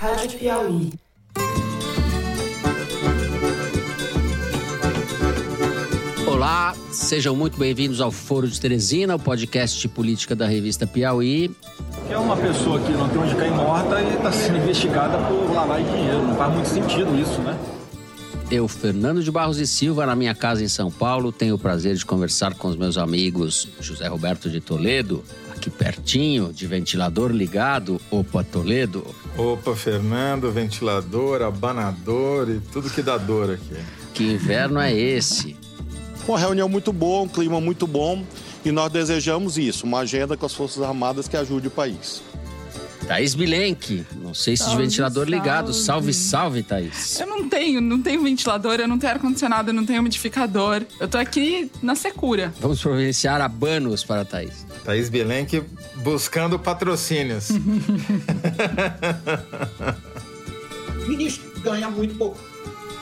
Rádio Piauí. Olá, sejam muito bem-vindos ao Foro de Teresina, o podcast de política da revista Piauí. É uma pessoa que não tem onde cair morta e está sendo investigada por lavagem de dinheiro. Não faz muito sentido isso, né? Eu, Fernando de Barros e Silva, na minha casa em São Paulo, tenho o prazer de conversar com os meus amigos José Roberto de Toledo, aqui pertinho, de ventilador ligado. Opa, Toledo. Opa, Fernando, ventilador, abanador e tudo que dá dor aqui. Que inverno é esse? Uma reunião muito boa, um clima muito bom e nós desejamos isso, uma agenda com as Forças Armadas que ajude o país. Thaís Bilenque, não sei se de Salve, ventilador ligado. Salve, salve. salve, Thaís. Eu não tenho, não tenho ventilador, eu não tenho ar-condicionado, eu não tenho umidificador. Eu tô aqui na secura. Vamos providenciar abanos para a Thaís. Thaís Bilenque buscando patrocínios. Ministro ganha muito pouco.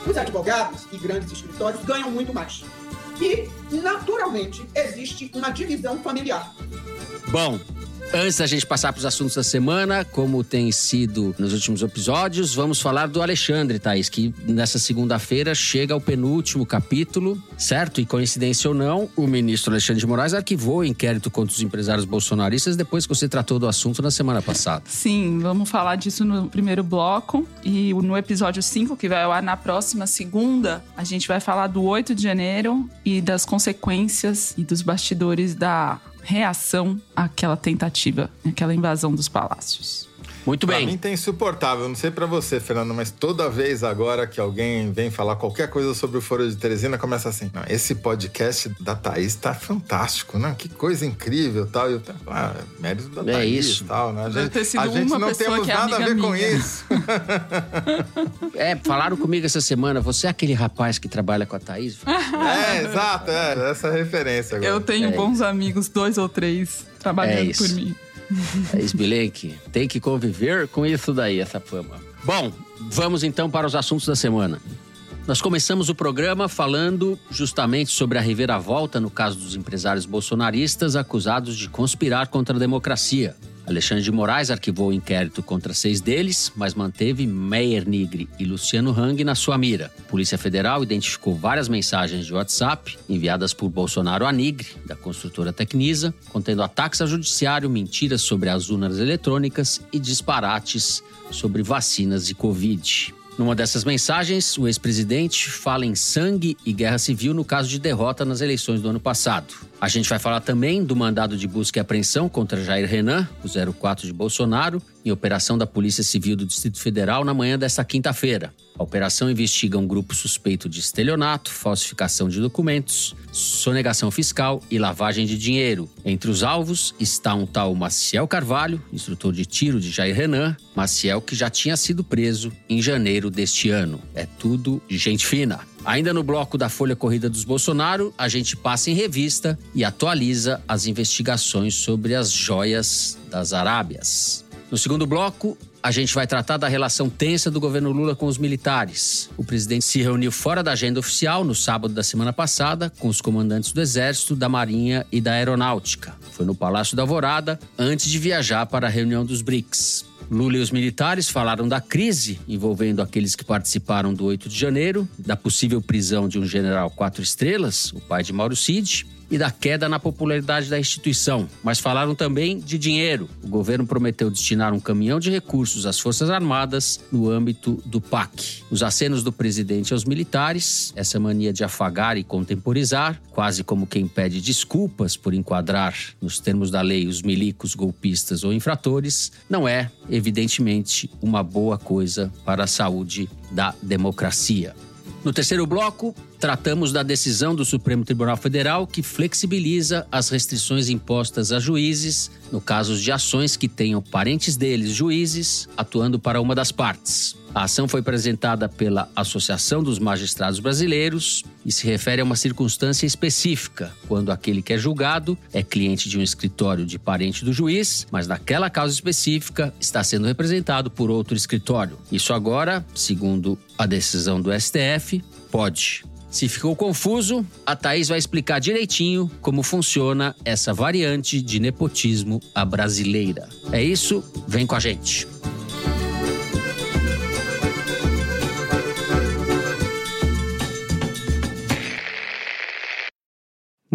Os advogados e grandes escritórios ganham muito mais. E, naturalmente, existe uma divisão familiar. Bom, antes da gente passar para os assuntos da semana, como tem sido nos últimos episódios, vamos falar do Alexandre, Thaís, que nessa segunda-feira chega ao penúltimo capítulo, certo? E coincidência ou não, o ministro Alexandre de Moraes arquivou o inquérito contra os empresários bolsonaristas depois que você tratou do assunto na semana passada. Sim, vamos falar disso no primeiro bloco. E no episódio 5, que vai ao ar na próxima segunda, a gente vai falar do 8 de janeiro e das consequências e dos bastidores da reação àquela tentativa, àquela invasão dos palácios. Muito Pra bem. mim tá insuportável. Não sei pra você, Fernando, mas toda vez agora que alguém vem falar qualquer coisa sobre o Foro de Teresina, começa assim: "Não, esse podcast da Thaís tá fantástico, né? Que coisa incrível tal. E eu, ah, é mérito da É Thaís isso. tal, né? A Deve gente, ter sido a gente não temos é nada a ver com minha. isso. É, falaram comigo essa semana, você é aquele rapaz que trabalha com a Thaís? é, exato, é essa referência agora. Eu tenho É bons amigos, dois ou três, É trabalhando isso. por mim. Thaís Bilenque, tem que conviver com isso daí, essa fama. Bom, vamos então para os assuntos da semana. Nós começamos o programa falando justamente sobre a reviravolta no caso dos empresários bolsonaristas acusados de conspirar contra a democracia. Alexandre de Moraes arquivou o inquérito contra seis deles, mas manteve Meyer Nigre e Luciano Hang na sua mira. A Polícia Federal identificou várias mensagens de WhatsApp enviadas por Bolsonaro a Nigre, da construtora Tecnisa, contendo ataques ao judiciário, mentiras sobre as urnas eletrônicas e disparates sobre vacinas de Covid. Numa dessas mensagens, o ex-presidente fala em sangue e guerra civil no caso de derrota nas eleições do ano passado. A gente vai falar também do mandado de busca e apreensão contra Jair Renan, o 04 de Bolsonaro, em operação da Polícia Civil do Distrito Federal na manhã desta quinta-feira. A operação investiga um grupo suspeito de estelionato, falsificação de documentos, sonegação fiscal e lavagem de dinheiro. Entre os alvos está um tal Maciel Carvalho, instrutor de tiro de Jair Renan, Maciel que já tinha sido preso em janeiro deste ano. É tudo gente fina. Ainda no bloco da Folha Corrida dos Bolsonaro, a gente passa em revista e atualiza as investigações sobre as joias das Arábias. No segundo bloco, a gente vai tratar da relação tensa do governo Lula com os militares. O presidente se reuniu fora da agenda oficial no sábado da semana passada com os comandantes do Exército, da Marinha e da Aeronáutica. Foi no Palácio da Alvorada antes de viajar para a reunião dos BRICS. Lula e os militares falaram da crise envolvendo aqueles que participaram do 8 de janeiro, da possível prisão de um general quatro estrelas, o pai de Mauro Cid, e da queda na popularidade da instituição, mas falaram também de dinheiro. O governo prometeu destinar um caminhão de recursos às Forças Armadas no âmbito do PAC. Os acenos do presidente aos militares, essa mania de afagar e contemporizar, quase como quem pede desculpas por enquadrar nos termos da lei os milicos, golpistas ou infratores, não é, evidentemente, uma boa coisa para a saúde da democracia. No terceiro bloco, tratamos da decisão do Supremo Tribunal Federal que flexibiliza as restrições impostas a juízes no caso de ações que tenham parentes deles, juízes, atuando para uma das partes. A ação foi apresentada pela Associação dos Magistrados Brasileiros e se refere a uma circunstância específica, quando aquele que é julgado é cliente de um escritório de parente do juiz, mas naquela causa específica está sendo representado por outro escritório. Isso agora, segundo a decisão do STF, pode. Se ficou confuso, a Thaís vai explicar direitinho como funciona essa variante de nepotismo à brasileira. É isso? Vem com a gente.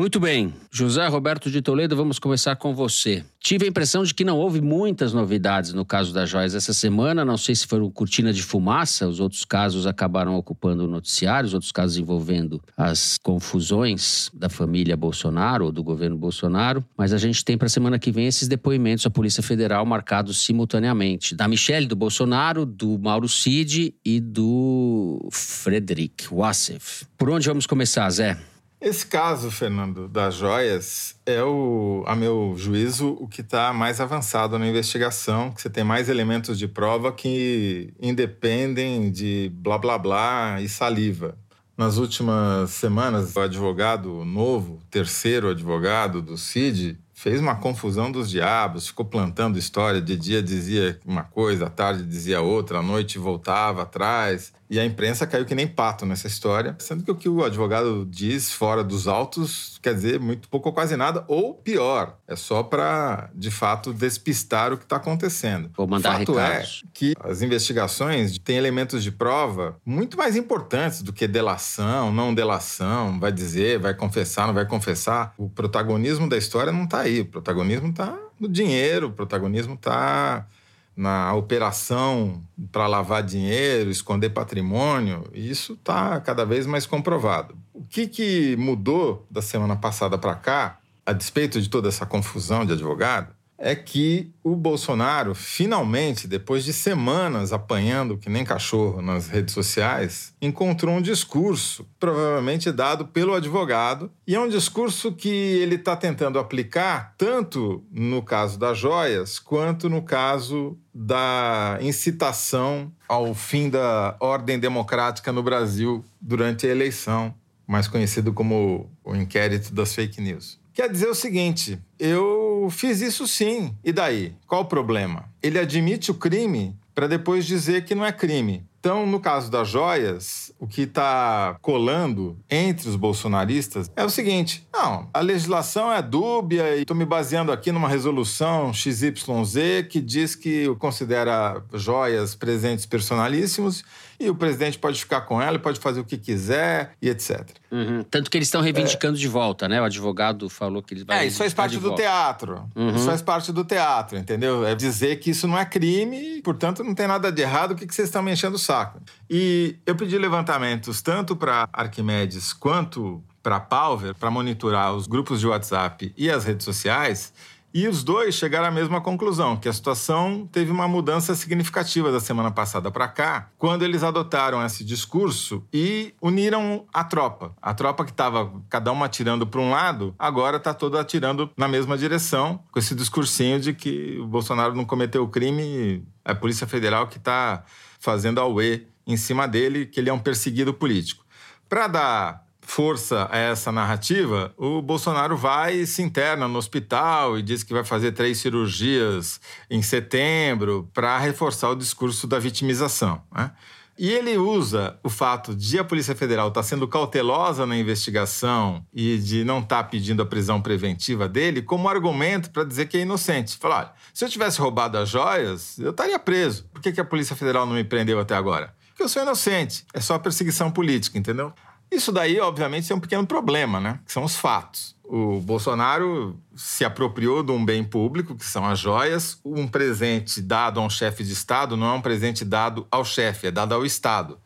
Muito bem. José Roberto de Toledo, vamos começar com você. Tive a impressão de que não houve muitas novidades no caso das joias essa semana. Não sei se foram cortina de fumaça, os outros casos acabaram ocupando o noticiário, os outros casos envolvendo as confusões da família Bolsonaro ou do governo Bolsonaro. Mas a gente tem para a semana que vem esses depoimentos à Polícia Federal marcados simultaneamente: da Michelle do Bolsonaro, do Mauro Cid e do Frederic Wassef. Por onde vamos começar, Zé? Esse caso, Fernando, das joias, é, o, a meu juízo, o que está mais avançado na investigação, que você tem mais elementos de prova que independem de blá blá blá e saliva. Nas últimas semanas, o advogado novo, terceiro advogado do CID, fez uma confusão dos diabos, ficou plantando história. De dia dizia uma coisa, à tarde dizia outra, à noite voltava atrás. E a imprensa caiu que nem pato nessa história, sendo que o que o advogado diz fora dos autos quer dizer muito pouco ou quase nada, ou pior, é só para de fato despistar o que está acontecendo. Ou mandar fato recados. é que as investigações têm elementos de prova muito mais importantes do que delação, não delação, vai dizer, vai confessar, não vai confessar. O protagonismo da história não está aí, o protagonismo está no dinheiro, o protagonismo está na operação para lavar dinheiro, esconder patrimônio, isso está cada vez mais comprovado. O que, que mudou da semana passada para cá, a despeito de toda essa confusão de advogado, é que o Bolsonaro, finalmente, depois de semanas apanhando que nem cachorro nas redes sociais, encontrou um discurso, provavelmente dado pelo advogado, e é um discurso que ele está tentando aplicar tanto no caso das joias, quanto no caso da incitação ao fim da ordem democrática no Brasil durante a eleição, mais conhecido como o inquérito das fake news. Quer dizer o seguinte: eu fiz isso sim. E daí? Qual o problema? Ele admite o crime para depois dizer que não é crime. Então, no caso das joias, o que está colando entre os bolsonaristas é o seguinte: não, a legislação é dúbia e estou me baseando aqui numa resolução XYZ que diz que considera joias presentes personalíssimos e o presidente pode ficar com ela, pode fazer o que quiser e etc. Uhum. Tanto que eles estão reivindicando de volta, né? O advogado falou que eles vão É, isso faz parte do teatro. Uhum. Isso faz parte do teatro, entendeu? É dizer que isso não é crime, portanto não tem nada de errado, o que que vocês estão me enchendo o saco? E eu pedi levantamentos tanto para Arquimedes quanto para Palver para monitorar os grupos de WhatsApp e as redes sociais. E os dois chegaram à mesma conclusão, que a situação teve uma mudança significativa da semana passada para cá, quando eles adotaram esse discurso e uniram a tropa. A tropa que estava cada uma atirando para um lado, agora está toda atirando na mesma direção, com esse discursinho de que o Bolsonaro não cometeu o crime, é a Polícia Federal que está fazendo a UE em cima dele, que ele é um perseguido político. Para dar força a essa narrativa, o Bolsonaro vai e se interna no hospital e diz que vai fazer três cirurgias em setembro para reforçar o discurso da vitimização. Né? E ele usa o fato de a Polícia Federal estar sendo cautelosa na investigação e de não estar pedindo a prisão preventiva dele como argumento para dizer que é inocente. Falar, olha, se eu tivesse roubado as joias, eu estaria preso. Por que, que a Polícia Federal não me prendeu até agora? Porque eu sou inocente. É só perseguição política, entendeu? Isso daí, obviamente, é um pequeno problema, né? Que são os fatos. O Bolsonaro se apropriou de um bem público, que são as joias. Um presente dado a um chefe de Estado não é um presente dado ao chefe, é dado ao Estado.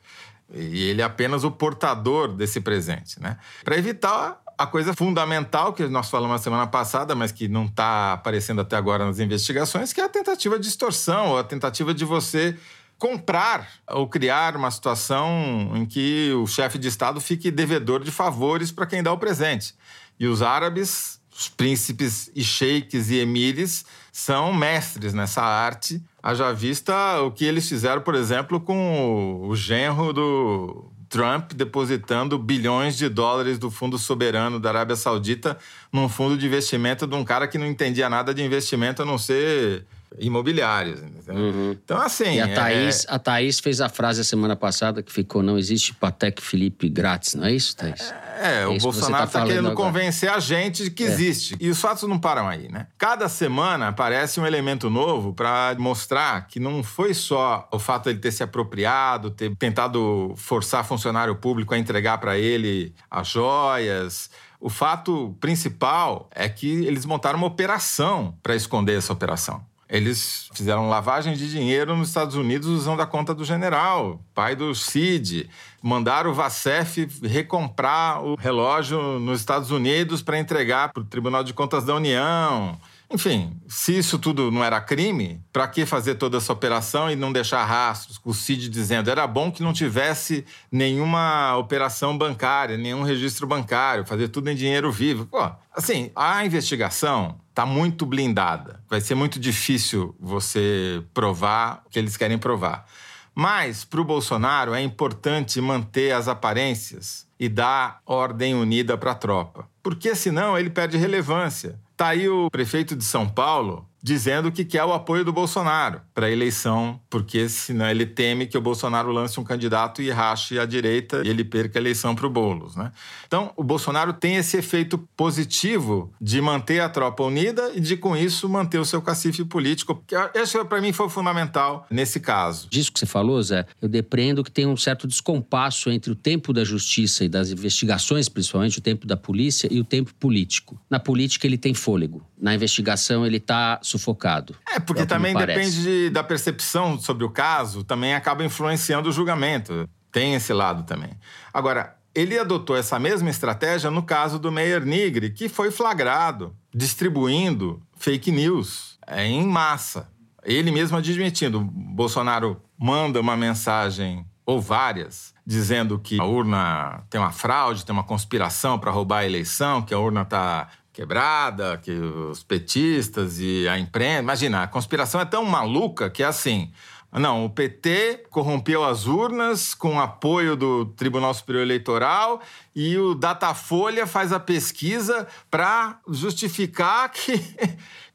E ele é apenas o portador desse presente, né? Para evitar a coisa fundamental que nós falamos na semana passada, mas que não está aparecendo até agora nas investigações, que é a tentativa de extorsão, ou a tentativa de você comprar ou criar uma situação em que o chefe de Estado fique devedor de favores para quem dá o presente. E os árabes, os príncipes e sheiks e emires, são mestres nessa arte. Haja vista o que eles fizeram, por exemplo, com o genro do Trump depositando bilhões de dólares do fundo soberano da Arábia Saudita num fundo de investimento de um cara que não entendia nada de investimento a não ser imobiliários. Uhum. Então, assim. E a é- Thaís, a Thaís fez a frase a semana passada que ficou: não existe Patek Felipe grátis, não é isso, Thaís? É, É o isso que você Bolsonaro tá está falando querendo agora. É. convencer a gente de que existe. E os fatos não param aí, né? Cada semana aparece um elemento novo para mostrar que não foi só o fato de ele ter se apropriado, ter tentado forçar funcionário público a entregar para ele as joias, O fato principal é que eles montaram uma operação para esconder essa operação. Eles fizeram lavagem de dinheiro nos Estados Unidos usando a conta do general, pai do Cid. Mandaram o Vacef recomprar o relógio nos Estados Unidos para entregar para o Tribunal de Contas da União. Enfim, se isso tudo não era crime, para que fazer toda essa operação e não deixar rastros? O Cid dizendo era bom que não tivesse nenhuma operação bancária, nenhum registro bancário, fazer tudo em dinheiro vivo. Pô, assim, a investigação está muito blindada. Vai ser muito difícil você provar o que eles querem provar. Mas, para o Bolsonaro, é importante manter as aparências e dar ordem unida para a tropa. Porque senão ele perde relevância. Tá aí o prefeito de São Paulo dizendo que quer o apoio do Bolsonaro para a eleição, porque senão ele teme que o Bolsonaro lance um candidato e rache a direita e ele perca a eleição para o Boulos. Né? Então, o Bolsonaro tem esse efeito positivo de manter a tropa unida e de, com isso, manter o seu cacife político. Esse, para mim, foi fundamental nesse caso. Disso que você falou, Zé, eu depreendo que tem um certo descompasso entre o tempo da justiça e das investigações, principalmente o tempo da polícia, e o tempo político. Na política, ele tem fôlego. Na investigação, ele está sufocado. É, porque é também depende de, da percepção sobre o caso, também acaba influenciando o julgamento. Tem esse lado também. Agora, ele adotou essa mesma estratégia no caso do Meyer Nigri, que foi flagrado distribuindo fake news é, em massa. Ele mesmo admitindo, Bolsonaro manda uma mensagem ou várias dizendo que a urna tem uma fraude, tem uma conspiração para roubar a eleição, que a urna está quebrada, que os petistas e a imprensa. Imagina, a conspiração é tão maluca que é assim. Não, o PT corrompeu as urnas com apoio do Tribunal Superior Eleitoral e o Datafolha faz a pesquisa para justificar que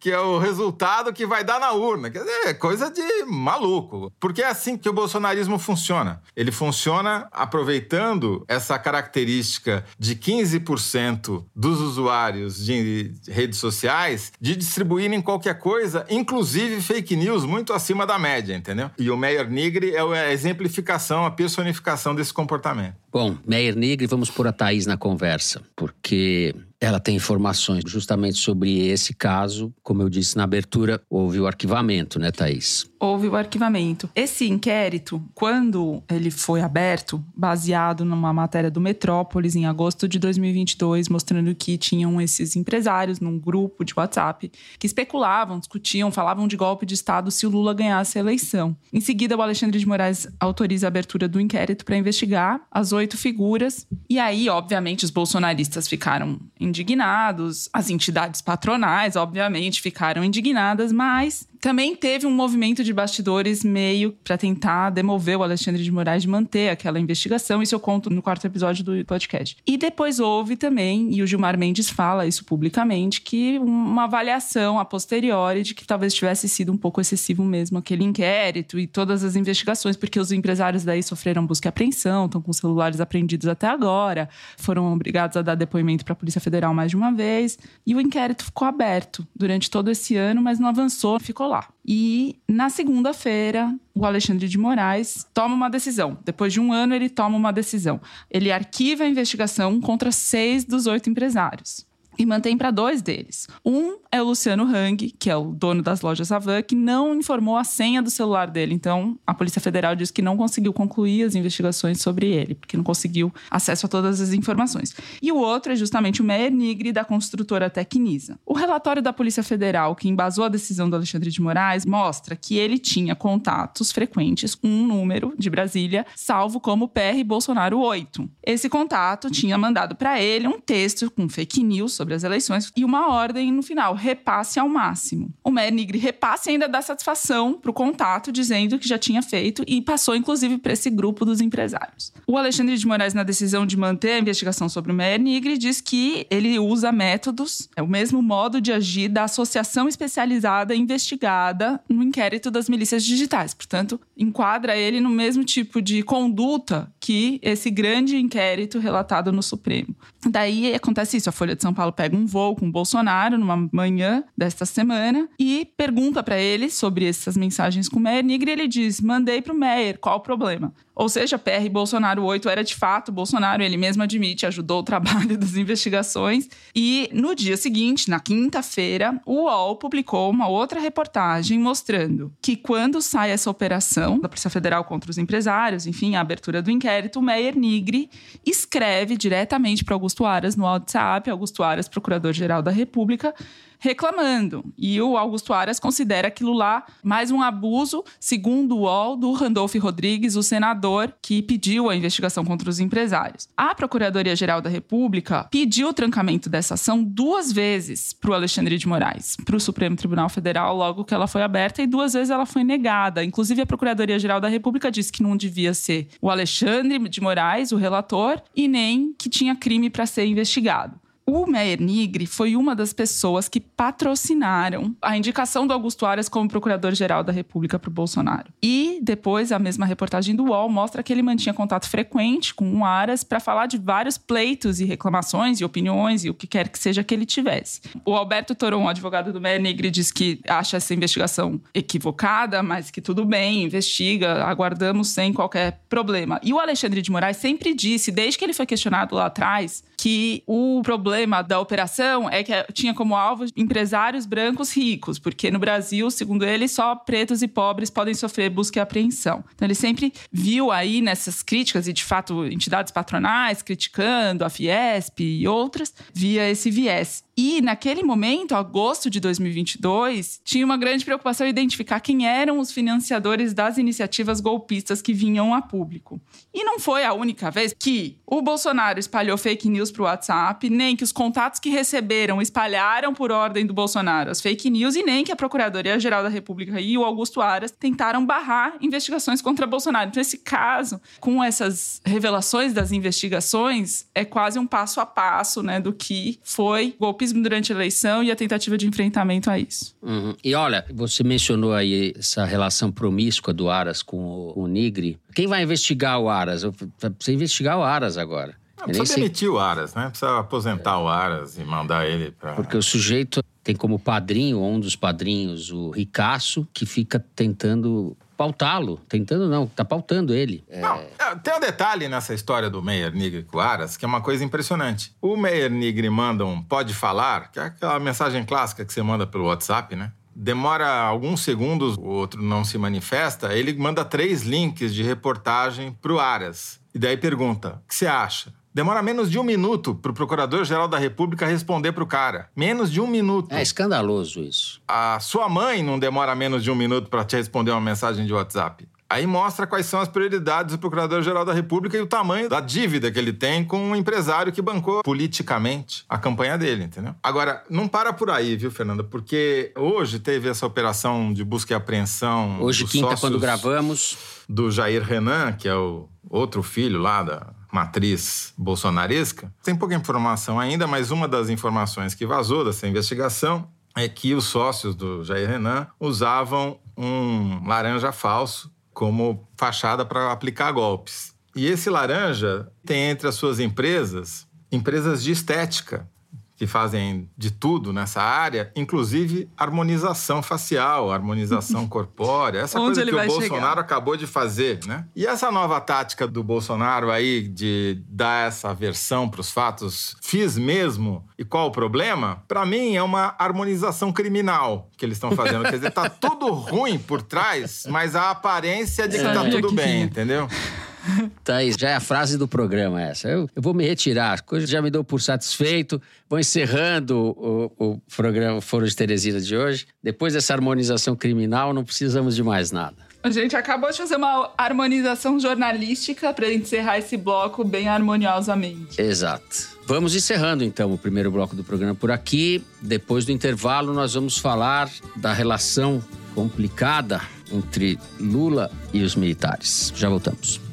que é o resultado que vai dar na urna. Quer dizer, é coisa de maluco. Porque é assim que o bolsonarismo funciona. Ele funciona aproveitando essa característica de 15% dos usuários de redes sociais de distribuírem qualquer coisa, inclusive fake news, muito acima da média, entendeu? E o Meyer Nigri é a exemplificação, a personificação desse comportamento. Bom, Meyer Nigri, vamos pôr a Thaís na conversa, porque ela tem informações justamente sobre esse caso. Como eu disse na abertura, houve o arquivamento, né, Thaís? Houve o arquivamento. Esse inquérito, quando ele foi aberto, baseado numa matéria do Metrópolis em agosto de 2022, mostrando que tinham esses empresários num grupo de WhatsApp que especulavam, discutiam, falavam de golpe de Estado se o Lula ganhasse a eleição. Em seguida, o Alexandre de Moraes autoriza a abertura do inquérito para investigar as oito figuras. E aí, obviamente, os bolsonaristas ficaram indignados, as entidades patronais, obviamente, ficaram indignadas, mas também teve um movimento de bastidores meio para tentar demover o Alexandre de Moraes de manter aquela investigação. Isso eu conto no quarto episódio do podcast. E depois houve também, e o Gilmar Mendes fala isso publicamente, que uma avaliação a posteriori de que talvez tivesse sido um pouco excessivo mesmo aquele inquérito e todas as investigações, porque os empresários daí sofreram busca e apreensão, estão com celulares apreendidos até agora, foram obrigados a dar depoimento para a Polícia Federal mais de uma vez, e o inquérito ficou aberto durante todo esse ano, mas não avançou, ficou E na segunda-feira, o Alexandre de Moraes toma uma decisão. Depois de um ano, ele toma uma decisão. Ele arquiva a investigação contra seis dos oito empresários e mantém para dois deles. Um é o Luciano Hang, que é o dono das lojas Avan, que não informou a senha do celular dele. Então, a Polícia Federal diz que não conseguiu concluir as investigações sobre ele, porque não conseguiu acesso a todas as informações. E o outro é justamente o Meyer Nigri, da construtora Tecnisa. O relatório da Polícia Federal, que embasou a decisão do Alexandre de Moraes, mostra que ele tinha contatos frequentes com um número de Brasília, salvo como PR Bolsonaro 8. Esse contato tinha mandado para ele um texto com fake news sobre as eleições e uma ordem no final, repasse ao máximo. O Menigre repasse ainda dá satisfação para o contato, dizendo que já tinha feito e passou inclusive para esse grupo dos empresários. O Alexandre de Moraes, na decisão de manter a investigação sobre o Menigre, diz que ele usa métodos, é o mesmo modo de agir da associação especializada investigada no inquérito das milícias digitais. Portanto, enquadra ele no mesmo tipo de conduta que esse grande inquérito relatado no Supremo. Daí acontece isso, a Folha de São Paulo pega um voo com o Bolsonaro numa manhã desta semana e pergunta para ele sobre essas mensagens com o Meyer Nigri ele diz: mandei para o Meyer, qual o problema? Ou seja, PR Bolsonaro 8 era de fato Bolsonaro, ele mesmo admite, ajudou o trabalho das investigações. E no dia seguinte, na quinta-feira, o UOL publicou uma outra reportagem mostrando que quando sai essa operação da Polícia Federal contra os empresários, enfim, a abertura do inquérito, o Meyer Nigri escreve diretamente para Augusto Aras no WhatsApp, Augusto Aras, procurador-geral da República, reclamando. E o Augusto Aras considera aquilo lá mais um abuso, segundo o UOL, do Randolph Rodrigues, o senador que pediu a investigação contra os empresários. A Procuradoria-Geral da República pediu o trancamento dessa ação duas vezes para o Alexandre de Moraes, para o Supremo Tribunal Federal, logo que ela foi aberta, e duas vezes ela foi negada. Inclusive, a Procuradoria-Geral da República disse que não devia ser o Alexandre de Moraes, o relator, e nem que tinha crime para ser investigado. O Meyer Nigri foi uma das pessoas que patrocinaram a indicação do Augusto Aras como procurador-geral da República para o Bolsonaro. E depois, a mesma reportagem do UOL mostra que ele mantinha contato frequente com o Aras para falar de vários pleitos e reclamações e opiniões e o que quer que seja que ele tivesse. O Alberto Toron, advogado do Meyer Nigri, diz que acha essa investigação equivocada, mas que tudo bem, investiga, aguardamos sem qualquer problema. E o Alexandre de Moraes sempre disse, desde que ele foi questionado lá atrás, que o problema da operação é que tinha como alvo empresários brancos ricos, porque no Brasil, segundo ele, só pretos e pobres podem sofrer busca e apreensão. Então ele sempre viu aí nessas críticas, e de fato entidades patronais criticando a Fiesp e outras, via esse viés. E naquele momento, agosto de 2022, tinha uma grande preocupação identificar quem eram os financiadores das iniciativas golpistas que vinham a público. E não foi a única vez que o Bolsonaro espalhou fake news para o WhatsApp, nem que os contatos que receberam espalharam por ordem do Bolsonaro as fake news, e nem que a Procuradoria-Geral da República e o Augusto Aras tentaram barrar investigações contra Bolsonaro. Então, esse caso, com essas revelações das investigações, é quase um passo a passo né, do que foi golpismo durante a eleição e a tentativa de enfrentamento a isso. Uhum. E olha, você mencionou aí essa relação promíscua do Aras com o, o. Quem vai investigar o Aras? Precisa investigar o Aras agora. Não, precisa demitir o Aras, né? Precisa aposentar é. o Aras e mandar ele para. Porque o sujeito tem como padrinho, um dos padrinhos, o Ricaço, que fica tentando pautá-lo. Tentando não, tá pautando ele. É... Não, é, tem um detalhe nessa história do Meyer Nigri com Aras, que é uma coisa impressionante. O Meyer Nigri manda um pode falar, que é aquela mensagem clássica que você manda pelo WhatsApp, né? Demora alguns segundos, o outro não se manifesta, ele manda três links de reportagem pro Aras. E daí pergunta: o que você acha? Demora menos de um minuto para o Procurador-Geral da República responder para o cara. Menos de um minuto. É escandaloso isso. A sua mãe não demora menos de um minuto para te responder uma mensagem de WhatsApp. Aí mostra quais são as prioridades do Procurador-Geral da República e o tamanho da dívida que ele tem com um empresário que bancou politicamente a campanha dele, entendeu? Agora, não para por aí, viu, Fernanda? Porque hoje teve essa operação de busca e apreensão. Hoje, quinta, quando gravamos. Do Jair Renan, que é o outro filho lá da matriz bolsonaresca. Tem pouca informação ainda, mas uma das informações que vazou dessa investigação é que os sócios do Jair Renan usavam um laranja falso como fachada para aplicar golpes. E esse laranja tem entre as suas empresas empresas de estética, que fazem de tudo nessa área, inclusive harmonização facial, harmonização corpórea, essa coisa que o Bolsonaro chegar? acabou de fazer, né? E essa nova tática do Bolsonaro aí de dar essa versão para os fatos, fiz mesmo. E qual o problema? Para mim é uma harmonização criminal que eles estão fazendo. Quer dizer, tá tudo ruim por trás, mas a aparência de que tá tudo bem, entendeu? Thaís, já é a frase do programa essa. Eu, eu vou me retirar, coisa já me dou por satisfeito. Vou encerrando o, o programa Foro de Teresina de hoje. Depois dessa harmonização criminal, não precisamos de mais nada. A gente acabou de fazer uma harmonização jornalística para encerrar esse bloco bem harmoniosamente. Exato. Vamos encerrando então o primeiro bloco do programa por aqui. Depois do intervalo, nós vamos falar da relação complicada entre Lula e os militares. Já voltamos.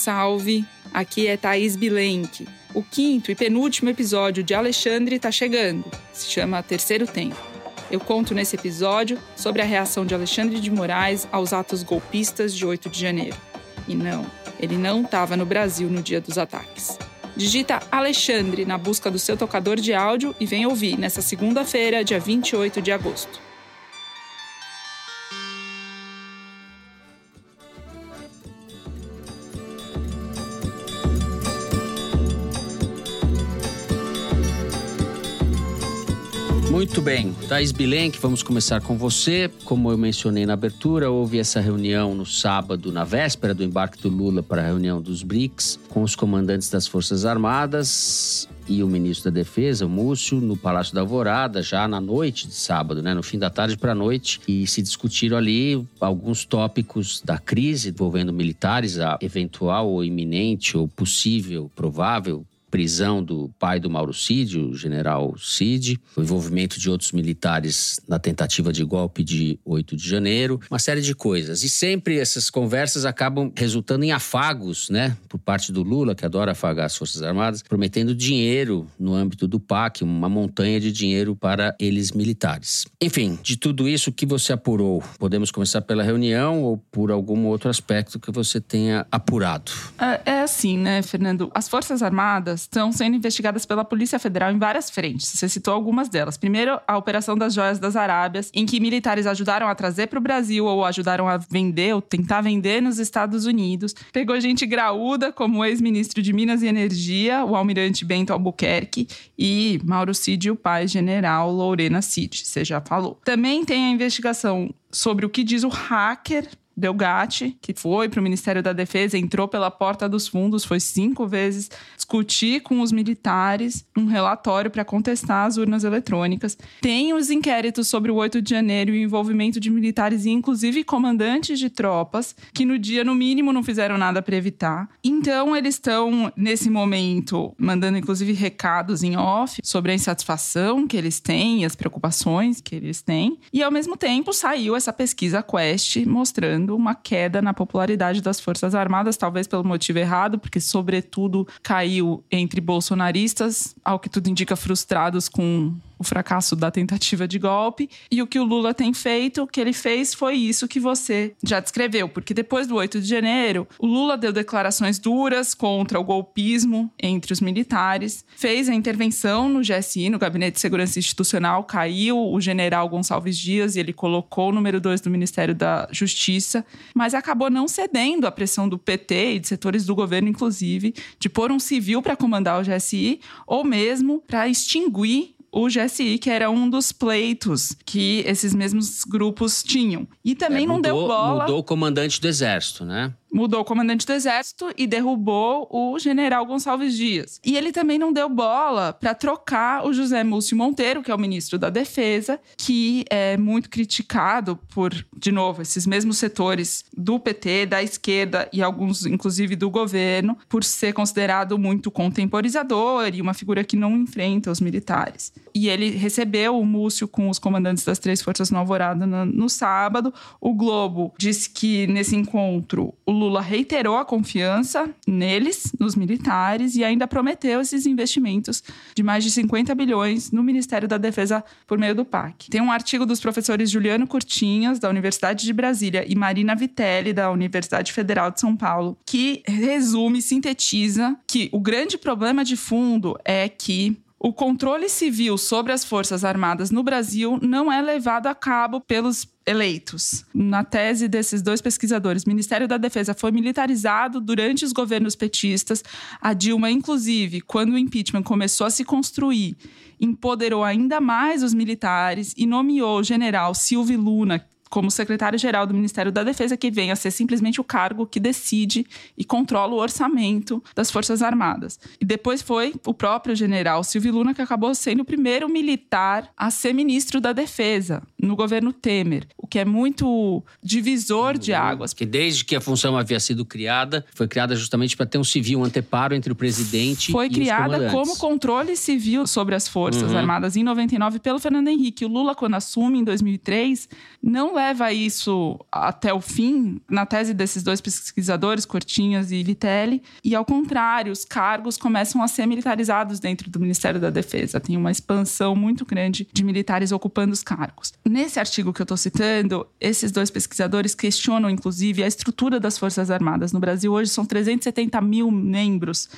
Salve, aqui é Thaís Bilenque. O quinto e penúltimo episódio de Alexandre está chegando. Se chama Terceiro Tempo. Eu conto nesse episódio sobre a reação de Alexandre de Moraes aos atos golpistas de 8 de janeiro. E não, ele não estava no Brasil no dia dos ataques. Digita Alexandre na busca do seu tocador de áudio e vem ouvir nessa segunda-feira, dia 28 de agosto. Muito bem. Thais Bilenque, vamos começar com você. Como eu mencionei na abertura, houve essa reunião no sábado, na véspera do embarque do Lula para a reunião dos BRICS, com os comandantes das Forças Armadas e o ministro da Defesa, o Múcio, no Palácio da Alvorada, já na noite de sábado, né, no fim da tarde para a noite, e se discutiram ali alguns tópicos da crise envolvendo militares, a eventual ou iminente ou possível, provável prisão do pai do Mauro Cid, o general Cid, o envolvimento de outros militares na tentativa de golpe de 8 de janeiro, uma série de coisas. E sempre essas conversas acabam resultando em afagos, né, por parte do Lula, que adora afagar as Forças Armadas, prometendo dinheiro no âmbito do PAC, uma montanha de dinheiro para eles militares. Enfim, de tudo isso que você apurou, podemos começar pela reunião ou por algum outro aspecto que você tenha apurado? É, é assim, né, Fernando? As Forças Armadas estão sendo investigadas pela Polícia Federal em várias frentes. Você citou algumas delas. Primeiro, a Operação das Joias das Arábias, em que militares ajudaram a trazer para o Brasil ou ajudaram a vender ou tentar vender nos Estados Unidos. Pegou gente graúda, como o ex-ministro de Minas e Energia, o almirante Bento Albuquerque, e Mauro Cid, o pai general Lorena Cid, você já falou. Também tem a investigação sobre o que diz o hacker Delgatti, que foi para o Ministério da Defesa, entrou pela porta dos fundos, foi cinco vezes discutir com os militares um relatório para contestar as urnas eletrônicas. Tem os inquéritos sobre o 8 de janeiro e o envolvimento de militares e inclusive comandantes de tropas que no dia no mínimo não fizeram nada para evitar. Então eles estão nesse momento mandando inclusive recados em off sobre a insatisfação que eles têm, as preocupações que eles têm. E ao mesmo tempo saiu essa pesquisa Quest mostrando uma queda na popularidade das Forças Armadas, talvez pelo motivo errado, porque, sobretudo, caiu entre bolsonaristas, ao que tudo indica, frustrados com o fracasso da tentativa de golpe. E o que o Lula tem feito, o que ele fez foi isso que você já descreveu, porque depois do 8 de janeiro, o Lula deu declarações duras contra o golpismo entre os militares, fez a intervenção no GSI, no Gabinete de Segurança Institucional, caiu o general Gonçalves Dias e ele colocou o número 2 do Ministério da Justiça, mas acabou não cedendo à pressão do PT e de setores do governo, inclusive, de pôr um civil para comandar o GSI ou mesmo para extinguir o GSI, que era um dos pleitos que esses mesmos grupos tinham. E também É, não deu mudou- bola. Mudou o comandante do exército, né? Mudou o comandante do exército e derrubou o general Gonçalves Dias. E ele também não deu bola para trocar o José Múcio Monteiro, que é o ministro da Defesa, que é muito criticado por, de novo, esses mesmos setores do PT, da esquerda e alguns, inclusive, do governo, por ser considerado muito contemporizador e uma figura que não enfrenta os militares. E ele recebeu o Múcio com os comandantes das três forças no Alvorada no, no sábado. O Globo disse que nesse encontro o Lula reiterou a confiança neles, nos militares, e ainda prometeu esses investimentos de mais de 50 bilhões no Ministério da Defesa por meio do PAC. Tem um artigo dos professores Juliano Curtinhas, da Universidade de Brasília, e Marina Vitelli, da Universidade Federal de São Paulo, que resume, sintetiza que o grande problema de fundo é que o controle civil sobre as Forças Armadas no Brasil não é levado a cabo pelos eleitos. Na tese desses dois pesquisadores, o Ministério da Defesa foi militarizado durante os governos petistas. A Dilma, inclusive, quando o impeachment começou a se construir, empoderou ainda mais os militares e nomeou o general Silvio Luna como secretário-geral do Ministério da Defesa, que vem a ser simplesmente o cargo que decide e controla o orçamento das Forças Armadas. E depois foi o próprio general Silvio Luna que acabou sendo o primeiro militar a ser ministro da Defesa no governo Temer, o que é muito divisor de águas. Que desde que a função havia sido criada, foi criada justamente para ter um civil, um anteparo entre o presidente Foi e os criada como controle civil sobre as Forças Uhum. Armadas em 99 pelo Fernando Henrique. O Lula, quando assume em 2003, não leva isso até o fim, na tese desses dois pesquisadores, Cortinhas e Litelli, e ao contrário, os cargos começam a ser militarizados dentro do Ministério da Defesa. Tem uma expansão muito grande de militares ocupando os cargos. Nesse artigo que eu estou citando, esses dois pesquisadores questionam, inclusive, a estrutura das Forças Armadas. No Brasil, hoje, são 370 mil membros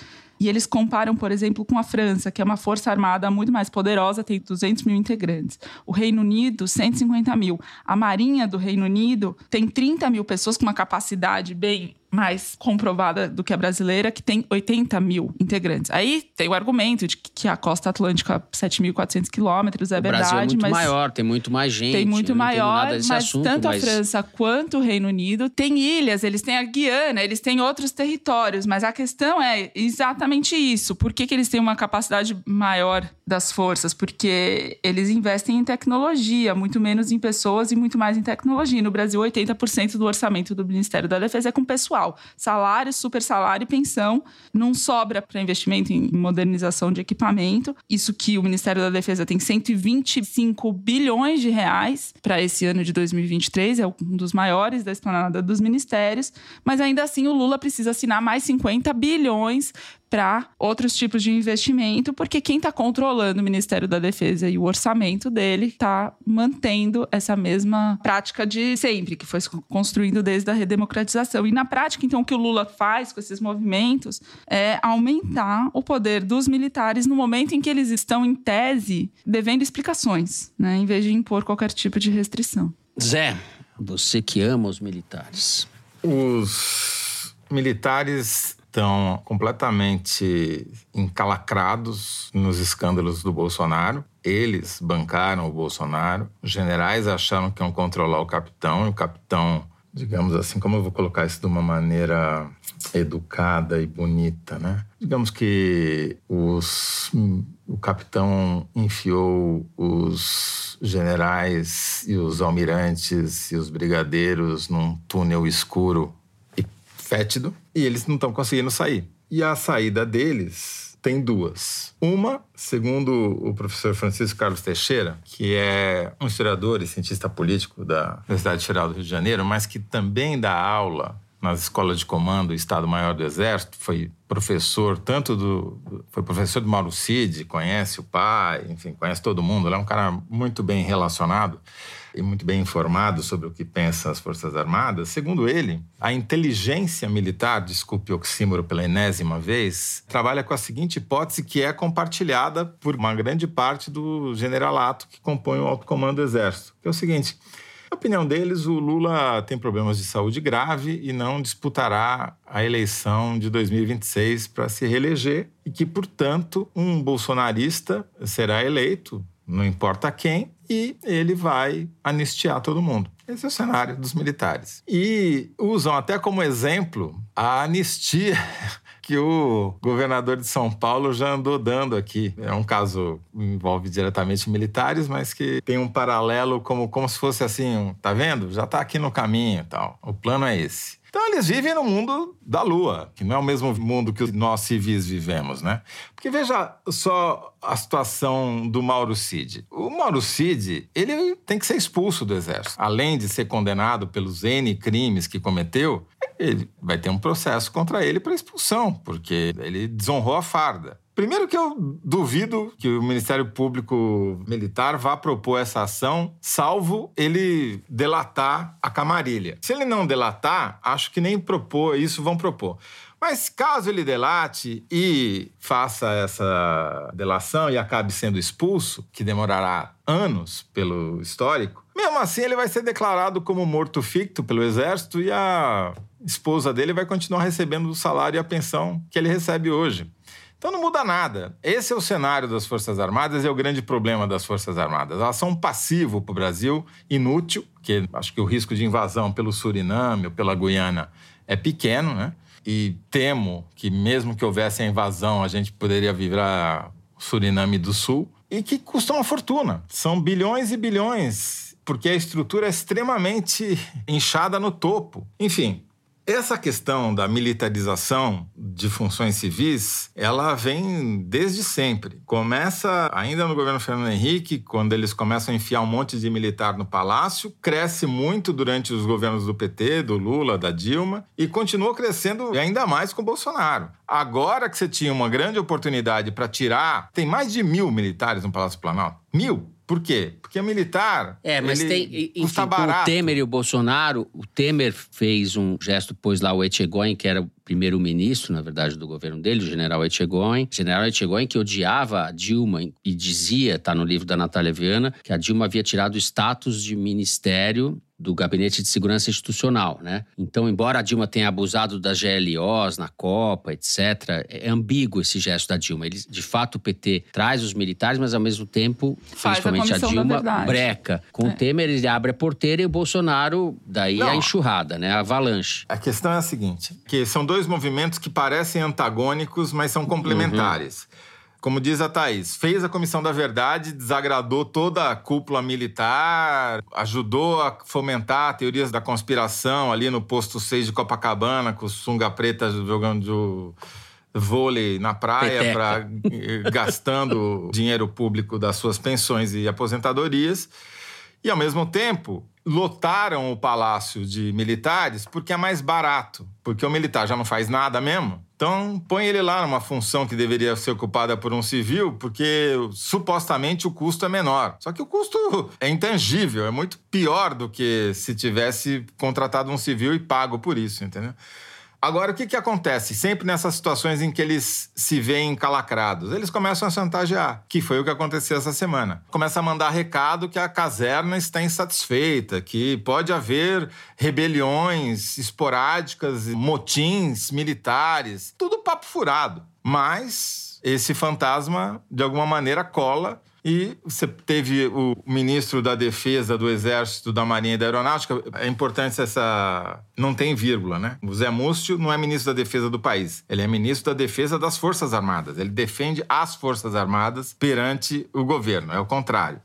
e eles comparam, por exemplo, com a França, que é uma força armada muito mais poderosa, tem 200 mil integrantes. O Reino Unido, 150 mil. A Marinha do Reino Unido tem 30 mil pessoas com uma capacidade bem mais comprovada do que a brasileira, que tem 80 mil integrantes. Aí tem o argumento de que a costa atlântica, 7.400 quilômetros, é o verdade, Brasil é muito mas maior, tem muito mais gente. tem muito maior, mas assunto, tanto mas a França quanto o Reino Unido têm ilhas, eles têm a Guiana, eles têm outros territórios, mas a questão é exatamente isso. Por que, que eles têm uma capacidade maior das forças? Porque eles investem em tecnologia, muito menos em pessoas e muito mais em tecnologia. No Brasil, 80% do orçamento do Ministério da Defesa é com pessoal. Salário, super salário e pensão. Não sobra para investimento em modernização de equipamento. Isso que o Ministério da Defesa tem 125 bilhões de reais para esse ano de 2023, é um dos maiores da esplanada dos ministérios, mas ainda assim o Lula precisa assinar mais 50 bilhões para outros tipos de investimento, porque quem está controlando o Ministério da Defesa e o orçamento dele está mantendo essa mesma prática de sempre, que foi construindo desde a redemocratização. E na prática, então, o que o Lula faz com esses movimentos é aumentar o poder dos militares no momento em que eles estão, em tese, devendo explicações, né, em vez de impor qualquer tipo de restrição. Zé, você que ama os militares. Os militares estão completamente encalacrados nos escândalos do Bolsonaro. Eles bancaram o Bolsonaro. Os generais acharam que iam controlar o capitão, e o capitão, digamos assim, como eu vou colocar isso de uma maneira educada e bonita, né? Digamos que os, o capitão enfiou os generais e os almirantes e os brigadeiros num túnel escuro fétido e eles não estão conseguindo sair. E a saída deles tem duas. Uma, segundo o professor Francisco Carlos Teixeira, que é um historiador e cientista político da Universidade Federal do Rio de Janeiro, mas que também dá aula nas escolas de comando do Estado-Maior do Exército, foi professor tanto do foi professor do Mauro Cid, conhece o pai, enfim, conhece todo mundo, ele é um cara muito bem relacionado e muito bem informado sobre o que pensam as Forças Armadas, segundo ele, a inteligência militar, desculpe o oxímoro pela enésima vez, trabalha com a seguinte hipótese que é compartilhada por uma grande parte do generalato que compõe o alto comando do Exército, que é o seguinte... Na opinião deles, o Lula tem problemas de saúde grave e não disputará a eleição de 2026 para se reeleger e que, portanto, um bolsonarista será eleito, não importa quem, e ele vai anistiar todo mundo. Esse é o cenário dos militares. E usam até como exemplo a anistia que o governador de São Paulo já andou dando aqui. É um caso que envolve diretamente militares, mas que tem um paralelo como, como se fosse assim, tá vendo? Já está aqui no caminho tal. O plano é esse. Então eles vivem no mundo da Lua, que não é o mesmo mundo que nós civis vivemos, né? Porque veja só a situação do Mauro Cid. O Mauro Cid, ele tem que ser expulso do exército. Além de ser condenado pelos N crimes que cometeu, ele vai ter um processo contra ele para expulsão, porque ele desonrou a farda. Primeiro que eu duvido que o Ministério Público Militar vá propor essa ação, salvo ele delatar a camarilha. Se ele não delatar, acho que nem propor isso vão propor. Mas caso ele delate e faça essa delação e acabe sendo expulso, que demorará anos pelo histórico, mesmo assim ele vai ser declarado como morto ficto pelo exército e a esposa dele vai continuar recebendo o salário e a pensão que ele recebe hoje. Então não muda nada. Esse é o cenário das Forças Armadas e é o grande problema das Forças Armadas. Elas são um passivo para o Brasil, inútil, porque acho que o risco de invasão pelo Suriname ou pela Guiana é pequeno, né? E temo que, mesmo que houvesse a invasão, a gente poderia virar Suriname do Sul e que custa uma fortuna. São bilhões e bilhões, porque a estrutura é extremamente inchada no topo. Enfim, Essa questão da militarização de funções civis, ela vem desde sempre. Começa ainda no governo Fernando Henrique, quando eles começam a enfiar um monte de militar no palácio, cresce muito durante os governos do PT, do Lula, da Dilma, e continuou crescendo ainda mais com Bolsonaro. Agora que você tinha uma grande oportunidade para tirar, tem mais de mil militares no Palácio Planalto. Mil! Por quê? Porque é militar. É, mas tem. Enfim, custa barato. o Temer e o Bolsonaro, o Temer fez um gesto, pôs lá o Etchegóin, que era o primeiro-ministro, na verdade, do governo dele, o general Etchegóin. General Etchegóin que odiava a Dilma e dizia, tá no livro da Natália Viana, que a Dilma havia tirado o status de ministério do Gabinete de Segurança Institucional, né? Então, embora a Dilma tenha abusado das GLOs na Copa, etc., é ambíguo esse gesto da Dilma. Ele, de fato, o PT traz os militares, mas ao mesmo tempo, Faz a principalmente a, da Dilma, breca. Com o Temer, ele abre a porteira e o Bolsonaro, daí Não. a enxurrada, né? A avalanche. A questão é a seguinte: que são dois movimentos que parecem antagônicos, mas são complementares. Como diz a Thaís, fez a Comissão da Verdade, desagradou toda a cúpula militar, ajudou a fomentar teorias da conspiração ali no posto 6 de Copacabana, com o sunga preta jogando vôlei na praia, pra, eh, gastando dinheiro público das suas pensões e aposentadorias. E, ao mesmo tempo, lotaram o palácio de militares porque é mais barato. Porque o militar já não faz nada mesmo. Então, põe ele lá numa função que deveria ser ocupada por um civil, porque supostamente o custo é menor. Só que o custo é intangível, é muito pior do que se tivesse contratado um civil e pago por isso, entendeu? Agora, o que, que acontece? Sempre nessas situações em que eles se veem encalacrados, eles começam a chantagear, que foi o que aconteceu essa semana. Começa a mandar recado que a caserna está insatisfeita, que pode haver rebeliões esporádicas, motins militares, tudo papo furado. Mas esse fantasma, de alguma maneira, cola e você teve o ministro da Defesa, do Exército, da Marinha e da Aeronáutica. É importante essa. Não tem vírgula, né? O Zé Múcio não é ministro da Defesa do país. Ele é ministro da Defesa das Forças Armadas. Ele defende as Forças Armadas perante o governo. É o contrário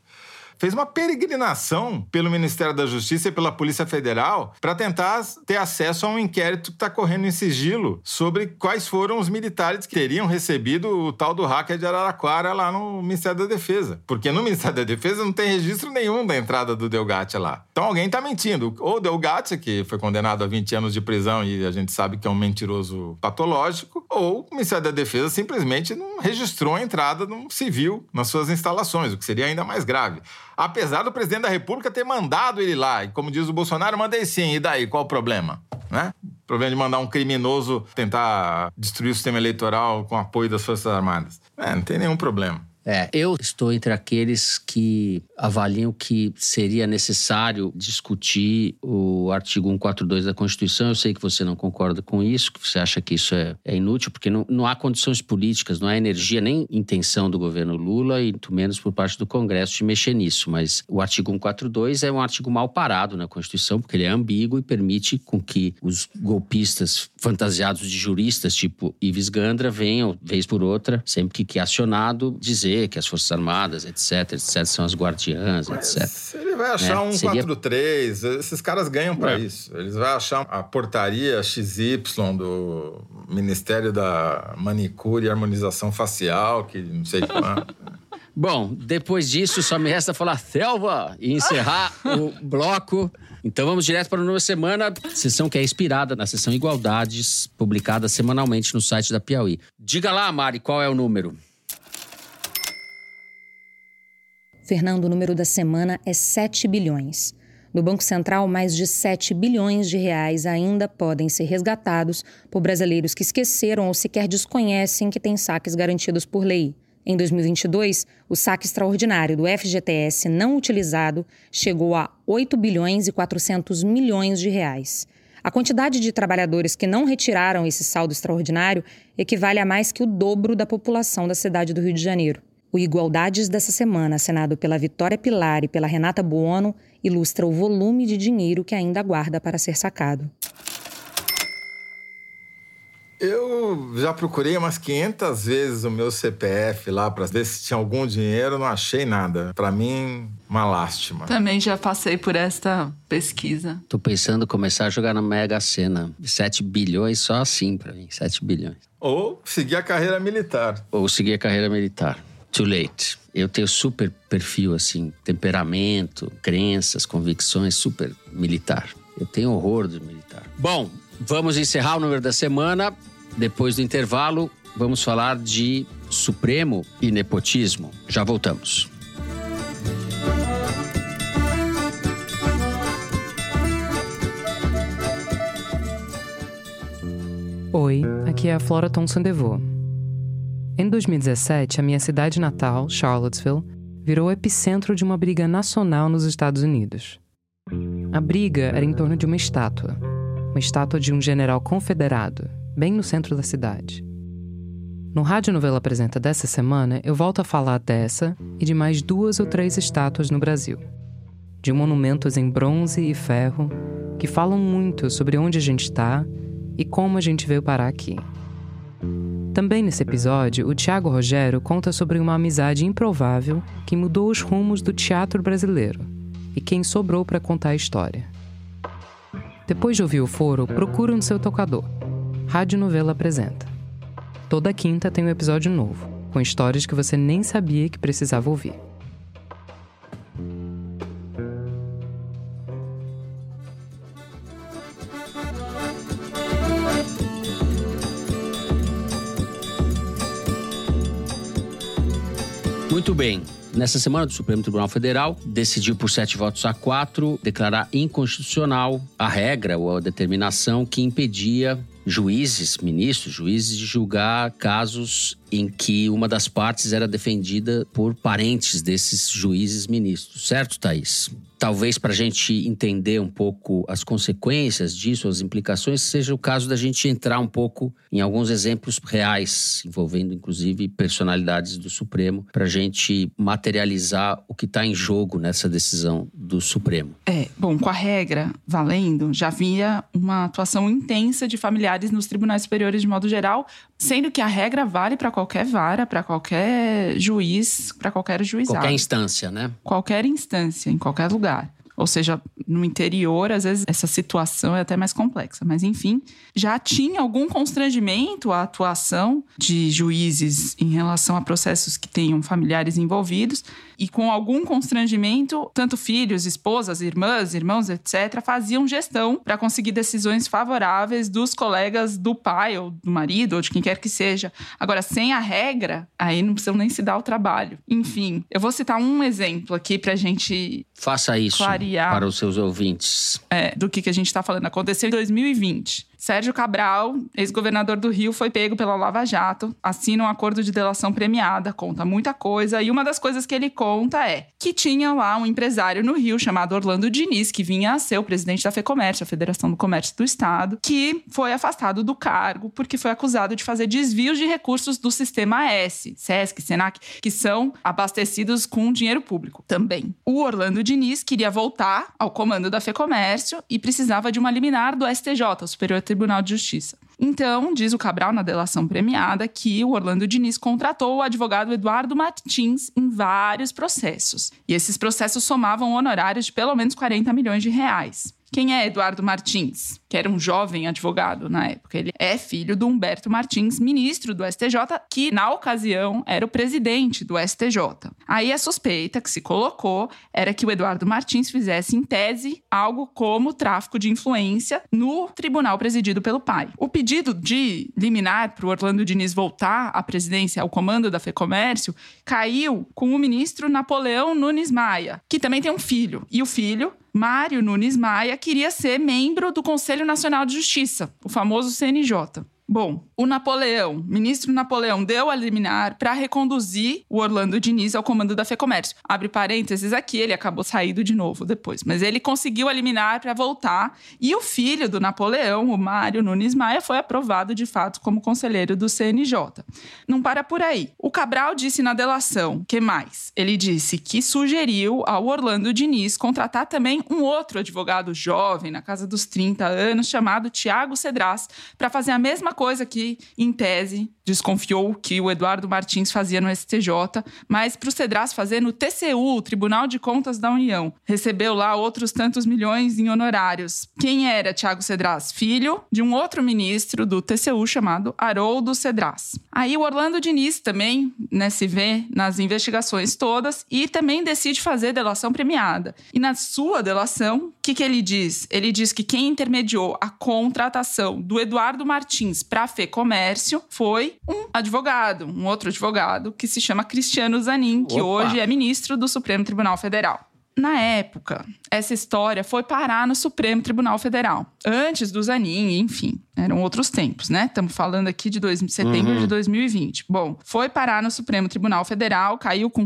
fez uma peregrinação pelo Ministério da Justiça e pela Polícia Federal para tentar ter acesso a um inquérito que está correndo em sigilo sobre quais foram os militares que teriam recebido o tal do hacker de Araraquara lá no Ministério da Defesa. Porque no Ministério da Defesa não tem registro nenhum da entrada do Delgatti lá. Então alguém está mentindo. Ou o Delgatti, que foi condenado a 20 anos de prisão e a gente sabe que é um mentiroso patológico, ou o Ministério da Defesa simplesmente não registrou a entrada de um civil nas suas instalações, o que seria ainda mais grave. Apesar do presidente da República ter mandado ele lá. E como diz o Bolsonaro, mandei sim. E daí, qual o problema? Né? O problema de mandar um criminoso tentar destruir o sistema eleitoral com apoio das Forças Armadas. É, não tem nenhum problema. É, eu estou entre aqueles que avaliam que seria necessário discutir o artigo 142 da Constituição. Eu sei que você não concorda com isso, que você acha que isso é, é inútil, porque não, não há condições políticas, não há energia nem intenção do governo Lula e muito menos por parte do Congresso de mexer nisso. Mas o artigo 142 é um artigo mal parado na Constituição, porque ele é ambíguo e permite com que os golpistas fantasiados de juristas, tipo Ives Gandra, venham, vez por outra, sempre que, acionado, dizer que as Forças Armadas, etc, etc, são as guardiãs, etc. Ele vai achar É, um seria- 143, esses caras ganham para É. isso. Eles vão achar a portaria XY do Ministério da Manicure e Harmonização Facial, que não sei quanto. Bom, depois disso, só me resta falar Selva e encerrar o bloco. Então vamos direto para a nova semana, sessão que é inspirada na sessão Igualdades, publicada semanalmente no site da Piauí. Diga lá, Mari, qual é o número? Fernando, o número da semana é 7 bilhões. No Banco Central, mais de 7 bilhões de reais ainda podem ser resgatados por brasileiros que esqueceram ou sequer desconhecem que têm saques garantidos por lei. Em 2022, o saque extraordinário do FGTS não utilizado chegou a 8 bilhões e 400 milhões de reais. A quantidade de trabalhadores que não retiraram esse saldo extraordinário equivale a mais que o dobro da população da cidade do Rio de Janeiro. O Igualdades dessa semana, assinado pela Vitória Pilar e pela Renata Buono, ilustra o volume de dinheiro que ainda aguarda para ser sacado. Eu já procurei umas 500 vezes o meu CPF lá para ver se tinha algum dinheiro, não achei nada. Para mim, uma lástima. Também já passei por esta pesquisa. Tô pensando em começar a jogar na Mega Sena. 7 bilhões só assim para mim, 7 bilhões. Ou seguir a carreira militar. Ou seguir a carreira militar. Too late. Eu tenho super perfil assim, temperamento, crenças, convicções super militar. Eu tenho horror do militar. Bom, vamos encerrar o número da semana. Depois do intervalo, vamos falar de Supremo e nepotismo. Já voltamos. Oi, aqui é a Flora Thompson DeVoe. Em 2017, a minha cidade natal, Charlottesville, virou epicentro de uma briga nacional nos Estados Unidos. A briga era em torno de uma estátua, uma estátua de um general confederado, bem no centro da cidade. No Rádio Novela Apresenta dessa semana, eu volto a falar dessa e de mais duas ou três estátuas no Brasil. De monumentos em bronze e ferro que falam muito sobre onde a gente está e como a gente veio parar aqui. Também nesse episódio, o Tiago Rogério conta sobre uma amizade improvável que mudou os rumos do teatro brasileiro e quem sobrou para contar a história. Depois de ouvir o foro, procura no seu tocador. Rádio Novela apresenta. Toda quinta tem um episódio novo, com histórias que você nem sabia que precisava ouvir. Muito bem. Nessa semana, o Supremo Tribunal Federal decidiu por sete votos a quatro declarar inconstitucional a regra ou a determinação que impedia juízes, ministros, juízes de julgar casos em que uma das partes era defendida por parentes desses juízes ministros. Certo, Thaís? Talvez para a gente entender um pouco as consequências disso, as implicações, seja o caso da gente entrar um pouco em alguns exemplos reais, envolvendo inclusive personalidades do Supremo, para a gente materializar o que está em jogo nessa decisão do Supremo. É, bom, com a regra valendo, já havia uma atuação intensa de familiares nos tribunais superiores de modo geral, sendo que a regra vale para qualquer vara, para qualquer juiz, para qualquer juizado. Qualquer instância, né? Qualquer instância, em qualquer lugar. Ou seja, no interior, às vezes essa situação é até mais complexa. Mas, enfim, já tinha algum constrangimento a atuação de juízes em relação a processos que tenham familiares envolvidos. E com algum constrangimento, tanto filhos, esposas, irmãs, irmãos, etc., faziam gestão para conseguir decisões favoráveis dos colegas do pai ou do marido ou de quem quer que seja. Agora, sem a regra, aí não precisam nem se dar o trabalho. Enfim, eu vou citar um exemplo aqui para a gente Faça isso Clarear. para os seus ouvintes. é, do que, que a gente está falando. Aconteceu em 2020. Sérgio Cabral, ex-governador do Rio, foi pego pela Lava Jato, assina um acordo de delação premiada, conta muita coisa. E uma das coisas que ele conta é que tinha lá um empresário no Rio chamado Orlando Diniz, que vinha a ser o presidente da FEComércio, a Federação do Comércio do Estado, que foi afastado do cargo porque foi acusado de fazer desvios de recursos do sistema S, SESC, SENAC, que são abastecidos com dinheiro público também. O Orlando Diniz queria voltar ao comando da FEComércio e precisava de uma liminar do STJ, o Superior Tribunal de Justiça. Então, diz o Cabral na delação premiada que o Orlando Diniz contratou o advogado Eduardo Martins em vários processos. E esses processos somavam honorários de pelo menos 40 milhões de reais. Quem é Eduardo Martins? Que era um jovem advogado na época. Ele é filho do Humberto Martins, ministro do STJ, que na ocasião era o presidente do STJ. Aí a suspeita que se colocou era que o Eduardo Martins fizesse, em tese, algo como tráfico de influência no tribunal presidido pelo pai. O pedido de liminar para o Orlando Diniz voltar à presidência, ao comando da FEComércio, caiu com o ministro Napoleão Nunes Maia, que também tem um filho. E o filho Mário Nunes Maia queria ser membro do Conselho Nacional de Justiça, o famoso CNJ. Bom, o Napoleão, ministro Napoleão, deu a liminar para reconduzir o Orlando Diniz ao comando da FEComércio. Abre parênteses aqui, ele acabou saindo de novo depois, mas ele conseguiu a liminar para voltar e o filho do Napoleão, o Mário Nunes Maia, foi aprovado de fato como conselheiro do CNJ. Não para por aí. O Cabral disse na delação, que mais? Ele disse que sugeriu ao Orlando Diniz contratar também um outro advogado jovem, na casa dos 30 anos, chamado Tiago Cedras, para fazer a mesma coisa que, em tese, desconfiou que o Eduardo Martins fazia no STJ, mas para o Cedras fazer no TCU, Tribunal de Contas da União. Recebeu lá outros tantos milhões em honorários. Quem era Tiago Cedras? Filho de um outro ministro do TCU chamado Haroldo Cedras. Aí o Orlando Diniz também né, se vê nas investigações todas e também decide fazer delação premiada. E na sua delação, que, que ele diz? Ele diz que quem intermediou a contratação do Eduardo Martins para a Fê Comércio foi um advogado, um outro advogado, que se chama Cristiano Zanin, que Opa. hoje é ministro do Supremo Tribunal Federal. Na época, essa história foi parar no Supremo Tribunal Federal, antes do Zanin, enfim. Eram outros tempos, né? Estamos falando aqui de dois, setembro uhum. de 2020. Bom, foi parar no Supremo Tribunal Federal, caiu com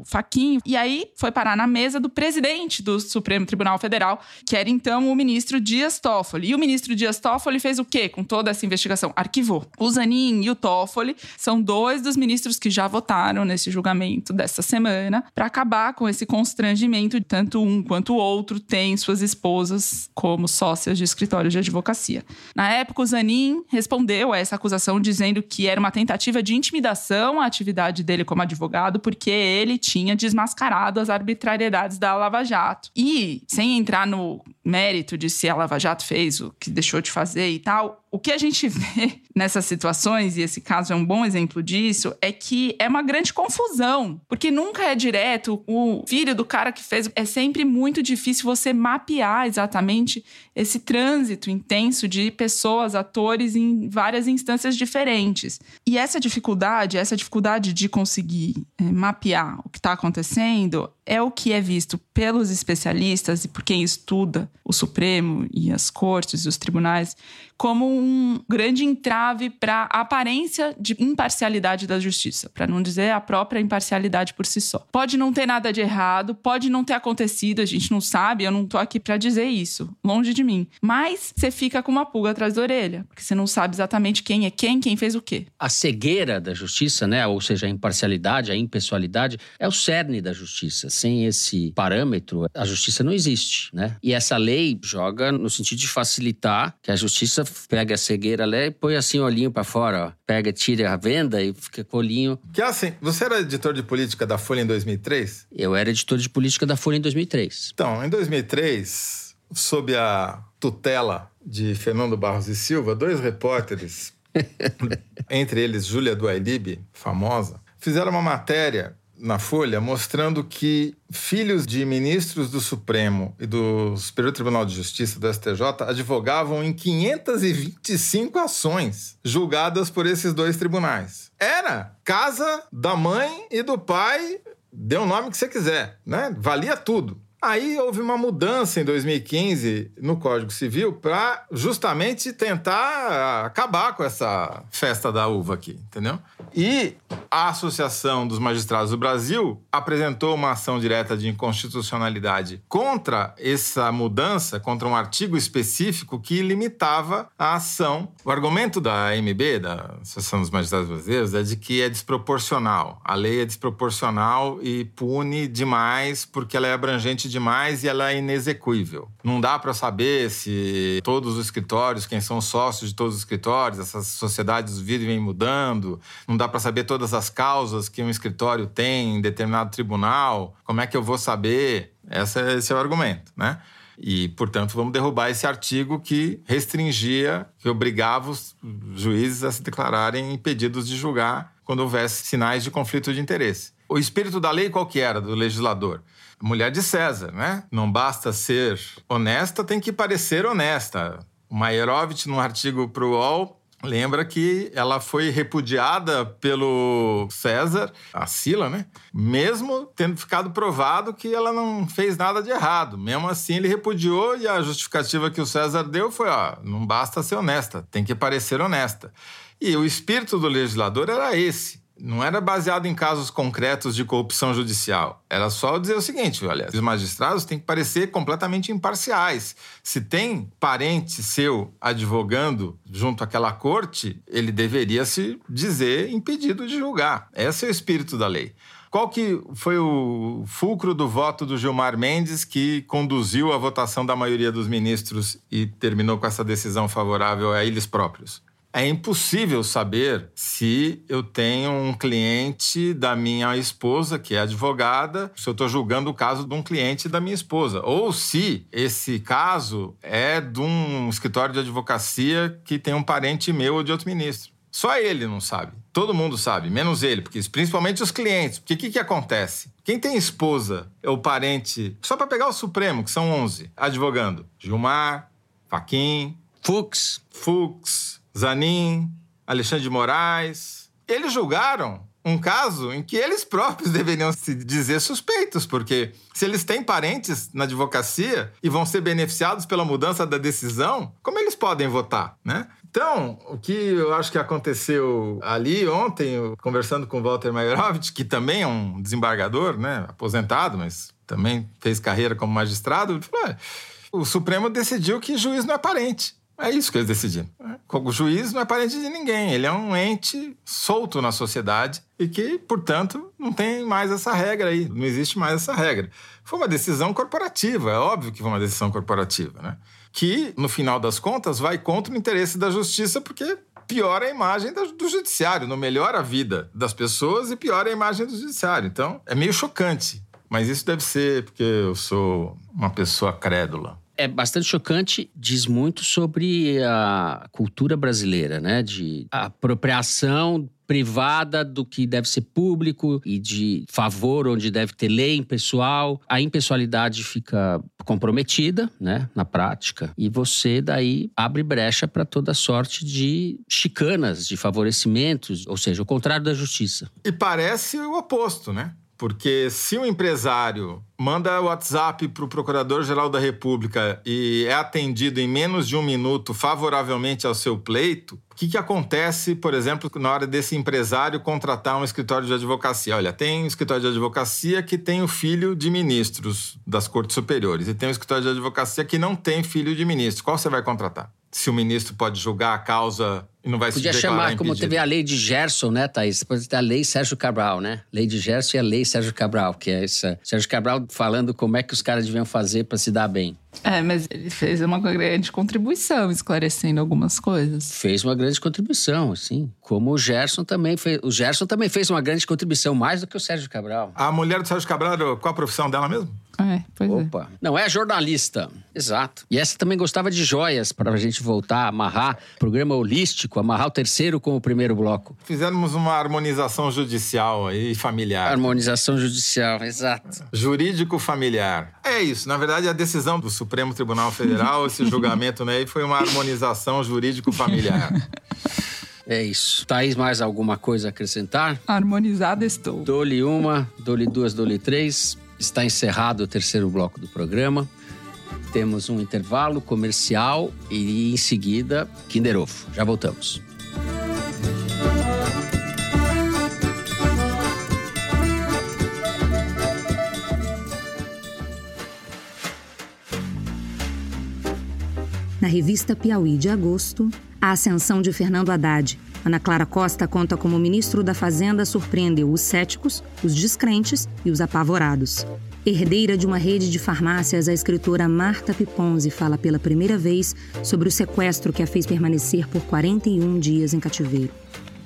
o faquinho, e aí foi parar na mesa do presidente do Supremo Tribunal Federal, que era então o ministro Dias Toffoli. E o ministro Dias Toffoli fez o quê com toda essa investigação? Arquivou. O Zanin e o Toffoli são dois dos ministros que já votaram nesse julgamento dessa semana para acabar com esse constrangimento, tanto um quanto o outro tem suas esposas como sócias de escritórios de advocacia. Na época, época, o Zanin respondeu a essa acusação dizendo que era uma tentativa de intimidação à atividade dele como advogado, porque ele tinha desmascarado as arbitrariedades da Lava Jato. E, sem entrar no mérito de se a Lava Jato fez o que deixou de fazer e tal, o que a gente vê nessas situações, e esse caso é um bom exemplo disso, é que é uma grande confusão, porque nunca é direto. O filho do cara que fez. É sempre muito difícil você mapear exatamente esse trânsito intenso de pessoas, atores em várias instâncias diferentes. E essa dificuldade, essa dificuldade de conseguir é, mapear o que está acontecendo, é o que é visto pelos especialistas e por quem estuda o Supremo e as cortes e os tribunais como um grande entrave para a aparência de imparcialidade da justiça, para não dizer a própria imparcialidade por si só. Pode não ter nada de errado, pode não ter acontecido, a gente não sabe, eu não estou aqui para dizer isso, longe de mim. Mas você fica com uma pulga atrás da orelha, porque você não sabe exatamente quem é quem, quem fez o quê. A cegueira da justiça, né, ou seja, a imparcialidade, a impessoalidade, é o cerne da justiça sem esse parâmetro, a justiça não existe, né? E essa lei joga no sentido de facilitar que a justiça pegue a cegueira ali e põe assim o olhinho para fora, ó. Pega, tira a venda e fica com o olhinho. Que assim, você era editor de política da Folha em 2003? Eu era editor de política da Folha em 2003. Então, em 2003, sob a tutela de Fernando Barros e Silva, dois repórteres, entre eles Júlia Duailib, famosa, fizeram uma matéria na Folha mostrando que filhos de ministros do Supremo e do Superior Tribunal de Justiça, do STJ, advogavam em 525 ações julgadas por esses dois tribunais. Era casa da mãe e do pai, dê o nome que você quiser, né? Valia tudo. Aí houve uma mudança em 2015 no Código Civil para justamente tentar acabar com essa festa da uva aqui, entendeu? E a Associação dos Magistrados do Brasil apresentou uma ação direta de inconstitucionalidade contra essa mudança, contra um artigo específico que limitava a ação. O argumento da AMB, da Associação dos Magistrados Brasileiros, é de que é desproporcional. A lei é desproporcional e pune demais porque ela é abrangente demais e ela é inexequível. Não dá para saber se todos os escritórios, quem são sócios de todos os escritórios, essas sociedades vivem mudando, não dá para saber todas as causas que um escritório tem em determinado tribunal, como é que eu vou saber? Esse é, esse é o argumento, né? E, portanto, vamos derrubar esse artigo que restringia, que obrigava os juízes a se declararem impedidos de julgar quando houvesse sinais de conflito de interesse. O espírito da lei qual que era, do legislador? Mulher de César, né? Não basta ser honesta, tem que parecer honesta. O Maierovitch, num artigo para o UOL, lembra que ela foi repudiada pelo César, a Sila, né? Mesmo tendo ficado provado que ela não fez nada de errado. Mesmo assim, ele repudiou e a justificativa que o César deu foi: ó, não basta ser honesta, tem que parecer honesta. E o espírito do legislador era esse não era baseado em casos concretos de corrupção judicial. Era só dizer o seguinte: olha, os magistrados têm que parecer completamente imparciais. Se tem parente seu advogando junto àquela corte, ele deveria se dizer impedido de julgar. Esse é o espírito da lei. Qual que foi o fulcro do voto do Gilmar Mendes que conduziu a votação da maioria dos ministros e terminou com essa decisão favorável a eles próprios? É impossível saber se eu tenho um cliente da minha esposa, que é advogada, se eu estou julgando o caso de um cliente da minha esposa. Ou se esse caso é de um escritório de advocacia que tem um parente meu ou de outro ministro. Só ele não sabe. Todo mundo sabe, menos ele, porque principalmente os clientes. Porque o que, que acontece? Quem tem esposa ou parente, só para pegar o Supremo, que são 11, advogando: Gilmar, Faquim, Fux, Fux, Zanin, Alexandre de Moraes. Eles julgaram um caso em que eles próprios deveriam se dizer suspeitos, porque se eles têm parentes na advocacia e vão ser beneficiados pela mudança da decisão, como eles podem votar, né? Então, o que eu acho que aconteceu ali ontem, conversando com o Walter Mayerovitch, que também é um desembargador, né, aposentado, mas também fez carreira como magistrado, ele falou, o Supremo decidiu que juiz não é parente. É isso que eles decidiram. O juiz não é parente de ninguém, ele é um ente solto na sociedade e que, portanto, não tem mais essa regra aí, não existe mais essa regra. Foi uma decisão corporativa, é óbvio que foi uma decisão corporativa, né? Que, no final das contas, vai contra o interesse da justiça, porque piora a imagem do judiciário, não melhora a vida das pessoas e piora a imagem do judiciário. Então, é meio chocante. Mas isso deve ser porque eu sou uma pessoa crédula é bastante chocante, diz muito sobre a cultura brasileira, né? De apropriação privada do que deve ser público e de favor onde deve ter lei impessoal. A impessoalidade fica comprometida, né, na prática, e você daí abre brecha para toda sorte de chicanas, de favorecimentos, ou seja, o contrário da justiça. E parece o oposto, né? Porque se o um empresário manda WhatsApp para o Procurador-Geral da República e é atendido em menos de um minuto favoravelmente ao seu pleito, o que, que acontece, por exemplo, na hora desse empresário contratar um escritório de advocacia? Olha, tem um escritório de advocacia que tem o filho de ministros das cortes superiores e tem um escritório de advocacia que não tem filho de ministro. Qual você vai contratar? Se o ministro pode julgar a causa e não vai Podia se chamar impedido. como teve a lei de Gerson, né, Thaís? Depois tem a lei Sérgio Cabral, né? Lei de Gerson e a lei Sérgio Cabral, que é essa. Sérgio Cabral falando como é que os caras deviam fazer para se dar bem. É, mas ele fez uma grande contribuição esclarecendo algumas coisas. Fez uma grande contribuição, assim. Como o Gerson também fez. O Gerson também fez uma grande contribuição, mais do que o Sérgio Cabral. A mulher do Sérgio Cabral, qual a profissão dela mesmo? É, pois é. Opa. É. Não, é jornalista. Exato. E essa também gostava de joias, para a gente voltar a amarrar. Programa holístico, amarrar o terceiro com o primeiro bloco. Fizemos uma harmonização judicial e familiar. Harmonização judicial, exato. Jurídico familiar. É isso. Na verdade, a decisão do Supremo Tribunal Federal, esse julgamento né, foi uma harmonização jurídico familiar. É isso. Thaís, mais alguma coisa a acrescentar? Harmonizada estou. Dou-lhe uma, dou-lhe duas, dou-lhe três. Está encerrado o terceiro bloco do programa. Temos um intervalo comercial e em seguida Kinder Ovo. Já voltamos. Na revista Piauí de agosto, a ascensão de Fernando Haddad. Ana Clara Costa conta como o ministro da Fazenda surpreendeu os céticos, os descrentes e os apavorados. Herdeira de uma rede de farmácias, a escritora Marta Piponzi fala pela primeira vez sobre o sequestro que a fez permanecer por 41 dias em cativeiro.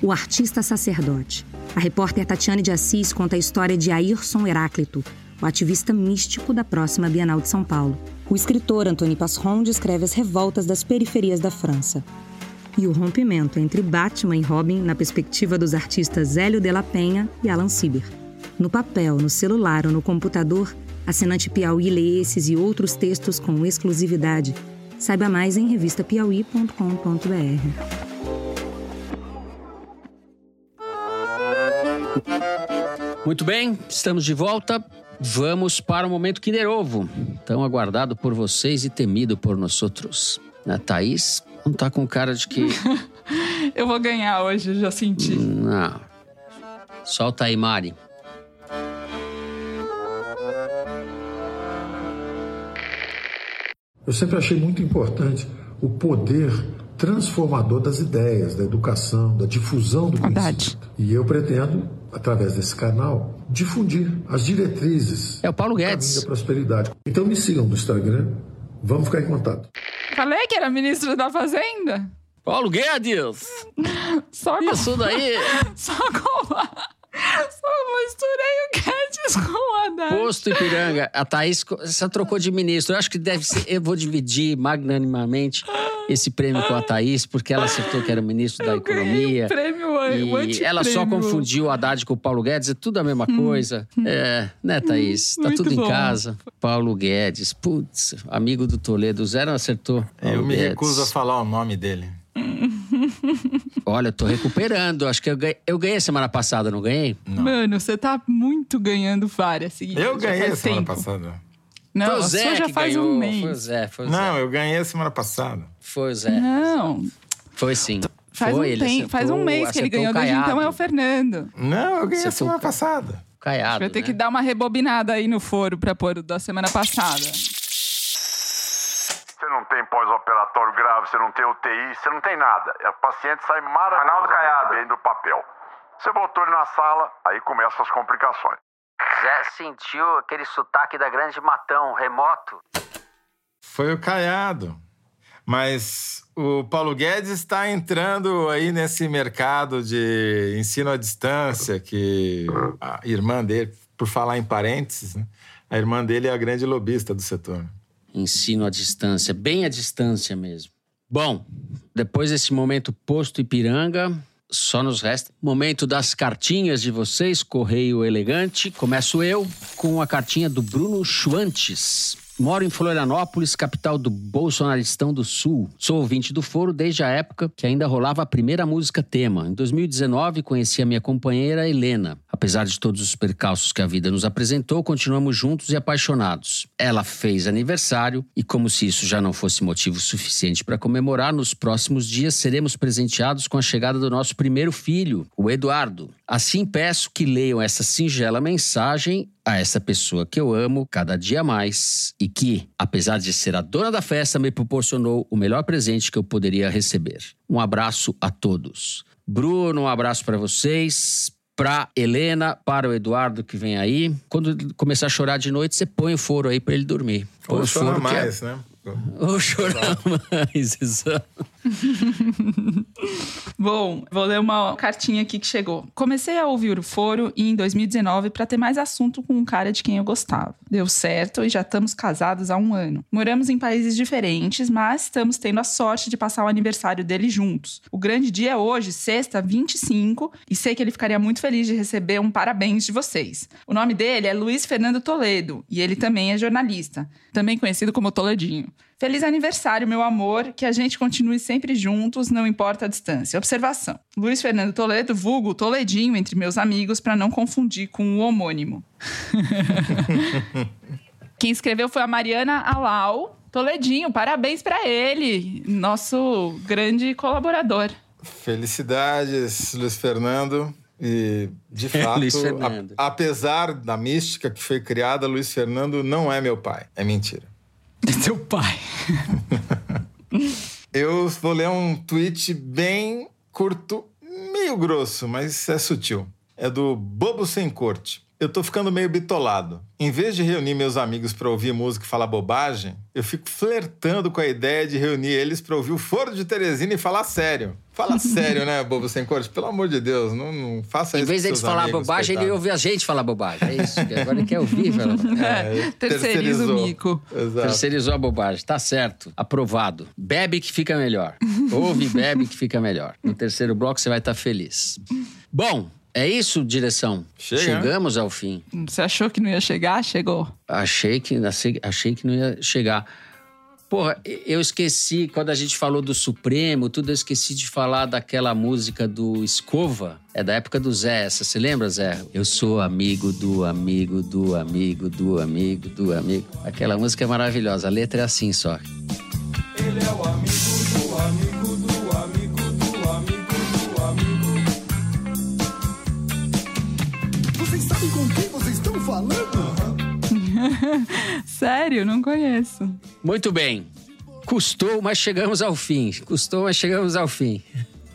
O artista sacerdote. A repórter Tatiane de Assis conta a história de Ayrson Heráclito, o ativista místico da próxima Bienal de São Paulo. O escritor Antony Passeron descreve as revoltas das periferias da França. E o rompimento entre Batman e Robin na perspectiva dos artistas Hélio de la Penha e Alan Sieber. No papel, no celular ou no computador, assinante Piauí lê esses e outros textos com exclusividade. Saiba mais em revistapiauí.com.br. Muito bem, estamos de volta. Vamos para o momento Kinder Ovo, tão aguardado por vocês e temido por nós outros. A Thaís não tá com cara de que. eu vou ganhar hoje, já senti. Não. Solta aí, Mari. Eu sempre achei muito importante o poder transformador das ideias, da educação, da difusão do Verdade. conhecimento. E eu pretendo, através desse canal, difundir as diretrizes é o Paulo Guedes. da prosperidade. Então me sigam no Instagram, vamos ficar em contato. Falei que era ministro da Fazenda. Paulo Guedes! Só Isso daí! Só. Só misturei o Guedes com o Haddad. Posto Ipiranga. A Thaís só trocou de ministro. Eu acho que deve ser. Eu vou dividir magnanimamente esse prêmio com a Thaís, porque ela acertou que era o ministro da Eu ganhei Economia. um prêmio, E um ela só confundiu o Haddad com o Paulo Guedes, é tudo a mesma coisa. É, né, Thaís? Tá Muito tudo bom. em casa. Paulo Guedes, putz, amigo do Toledo. O Zé não acertou. Paulo Eu me Guedes. recuso a falar o nome dele. Olha, eu tô recuperando. Acho que eu ganhei, eu ganhei semana passada, não ganhei? Mano, você tá muito ganhando várias seguidas. Eu ganhei semana tempo. passada. Não, foi o Zé já que faz ganhou. um mês. Foi o Zé, foi o Zé. Não, eu ganhei a semana passada. Foi o Zé. Não, Foi sim. faz, foi, um, ele tem- faz um acertou- mês que ele acertou ganhou, desde então é o Fernando. Não, eu ganhei a Você semana passada. Caiado, Vai ter né? que dar uma rebobinada aí no foro pra pôr o da semana passada. Tem pós-operatório grave, você não tem UTI, você não tem nada. O paciente sai maravilhosamente bem do papel. Você botou ele na sala, aí começam as complicações. Zé sentiu aquele sotaque da Grande Matão, remoto. Foi o Caiado. Mas o Paulo Guedes está entrando aí nesse mercado de ensino à distância, que a irmã dele, por falar em parênteses, né? a irmã dele é a grande lobista do setor. Ensino à distância, bem à distância mesmo. Bom, depois desse momento posto Ipiranga, só nos resta momento das cartinhas de vocês, Correio Elegante. Começo eu com a cartinha do Bruno Schwantes. Moro em Florianópolis, capital do Bolsonaristão do Sul. Sou ouvinte do foro desde a época que ainda rolava a primeira música tema. Em 2019, conheci a minha companheira Helena. Apesar de todos os percalços que a vida nos apresentou, continuamos juntos e apaixonados. Ela fez aniversário e, como se isso já não fosse motivo suficiente para comemorar, nos próximos dias seremos presenteados com a chegada do nosso primeiro filho, o Eduardo. Assim peço que leiam essa singela mensagem a essa pessoa que eu amo cada dia mais e que, apesar de ser a dona da festa, me proporcionou o melhor presente que eu poderia receber. Um abraço a todos. Bruno, um abraço para vocês. Pra Helena, para o Eduardo que vem aí. Quando começar a chorar de noite, você põe o foro aí para ele dormir. Põe Ou o chora foro que é- mais, né? Ou chorar mais, exato. Bom, vou ler uma cartinha aqui que chegou. Comecei a ouvir o foro em 2019 para ter mais assunto com um cara de quem eu gostava. Deu certo e já estamos casados há um ano. Moramos em países diferentes, mas estamos tendo a sorte de passar o aniversário dele juntos. O grande dia é hoje, sexta, 25, e sei que ele ficaria muito feliz de receber um parabéns de vocês. O nome dele é Luiz Fernando Toledo e ele também é jornalista, também conhecido como Toledinho. Feliz aniversário, meu amor, que a gente continue sempre juntos, não importa a distância. Observação: Luiz Fernando Toledo, vulgo Toledinho entre meus amigos, para não confundir com o homônimo. Quem escreveu foi a Mariana Alau. Toledinho, parabéns para ele, nosso grande colaborador. Felicidades, Luiz Fernando. E, de fato, a- apesar da mística que foi criada, Luiz Fernando não é meu pai. É mentira. Seu pai. Eu vou ler um tweet bem curto, meio grosso, mas é sutil. É do Bobo Sem Corte. Eu tô ficando meio bitolado. Em vez de reunir meus amigos pra ouvir música e falar bobagem, eu fico flertando com a ideia de reunir eles pra ouvir o Foro de Teresina e falar sério. Fala sério, né, Bobo Sem Corte? Pelo amor de Deus, não, não faça Em isso vez com deles falar amigos, bobagem, ele coitado. ouve a gente falar bobagem. É isso. que Agora ele quer ouvir. fala- É, Terceiriza o terceirizou. mico. Exato. Terceirizou a bobagem. Tá certo. Aprovado. Bebe que fica melhor. Ouve e bebe que fica melhor. No terceiro bloco você vai estar feliz. Bom, é isso, direção. Chega, Chegamos ao fim. Você achou que não ia chegar? Chegou. Achei que, achei que não ia chegar. Porra, eu esqueci, quando a gente falou do Supremo, tudo, eu esqueci de falar daquela música do Escova. É da época do Zé, essa. Você lembra, Zé? Eu sou amigo do amigo do amigo do amigo do amigo. Aquela música é maravilhosa. A letra é assim só. Ele é o amigo do amigo falando? Sério, não conheço. Muito bem. Custou, mas chegamos ao fim. Custou, mas chegamos ao fim.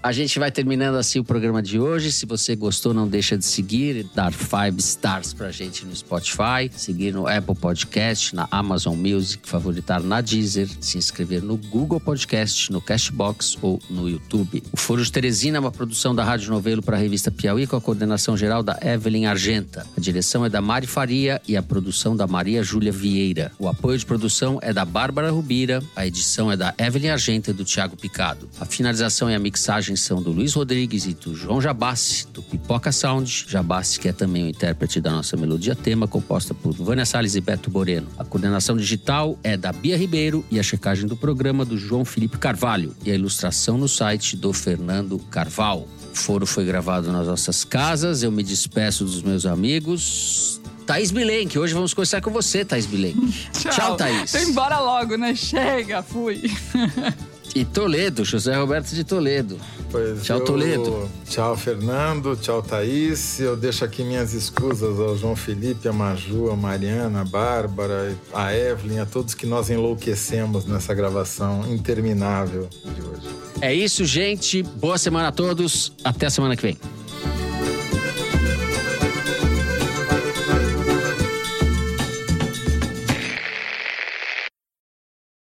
A gente vai terminando assim o programa de hoje. Se você gostou, não deixa de seguir, dar five stars pra gente no Spotify, seguir no Apple Podcast, na Amazon Music, favoritar na Deezer, se inscrever no Google Podcast, no Cashbox ou no YouTube. O Foro de Teresina é uma produção da Rádio Novelo para a revista Piauí com a coordenação geral da Evelyn Argenta. A direção é da Mari Faria e a produção da Maria Júlia Vieira. O apoio de produção é da Bárbara Rubira, a edição é da Evelyn Argenta e do Tiago Picado. A finalização e a mixagem são do Luiz Rodrigues e do João Jabassi, do Pipoca Sound. Jabassi, que é também o intérprete da nossa melodia tema, composta por Vânia Salles e Beto Boreno. A coordenação digital é da Bia Ribeiro e a checagem do programa do João Felipe Carvalho. E a ilustração no site do Fernando Carvalho. O foro foi gravado nas nossas casas. Eu me despeço dos meus amigos. Thaís Bilenque, hoje vamos conversar com você, Thaís Bilenque. Tchau. Tchau, Thaís. Tô embora logo, né? Chega, fui. E Toledo, José Roberto de Toledo. Pois Tchau, eu- Toledo. Tchau, Fernando. Tchau, Thaís. Eu deixo aqui minhas escusas ao João Felipe, a Maju, a Mariana, a Bárbara, a Evelyn, a todos que nós enlouquecemos nessa gravação interminável de hoje. É isso, gente. Boa semana a todos. Até a semana que vem.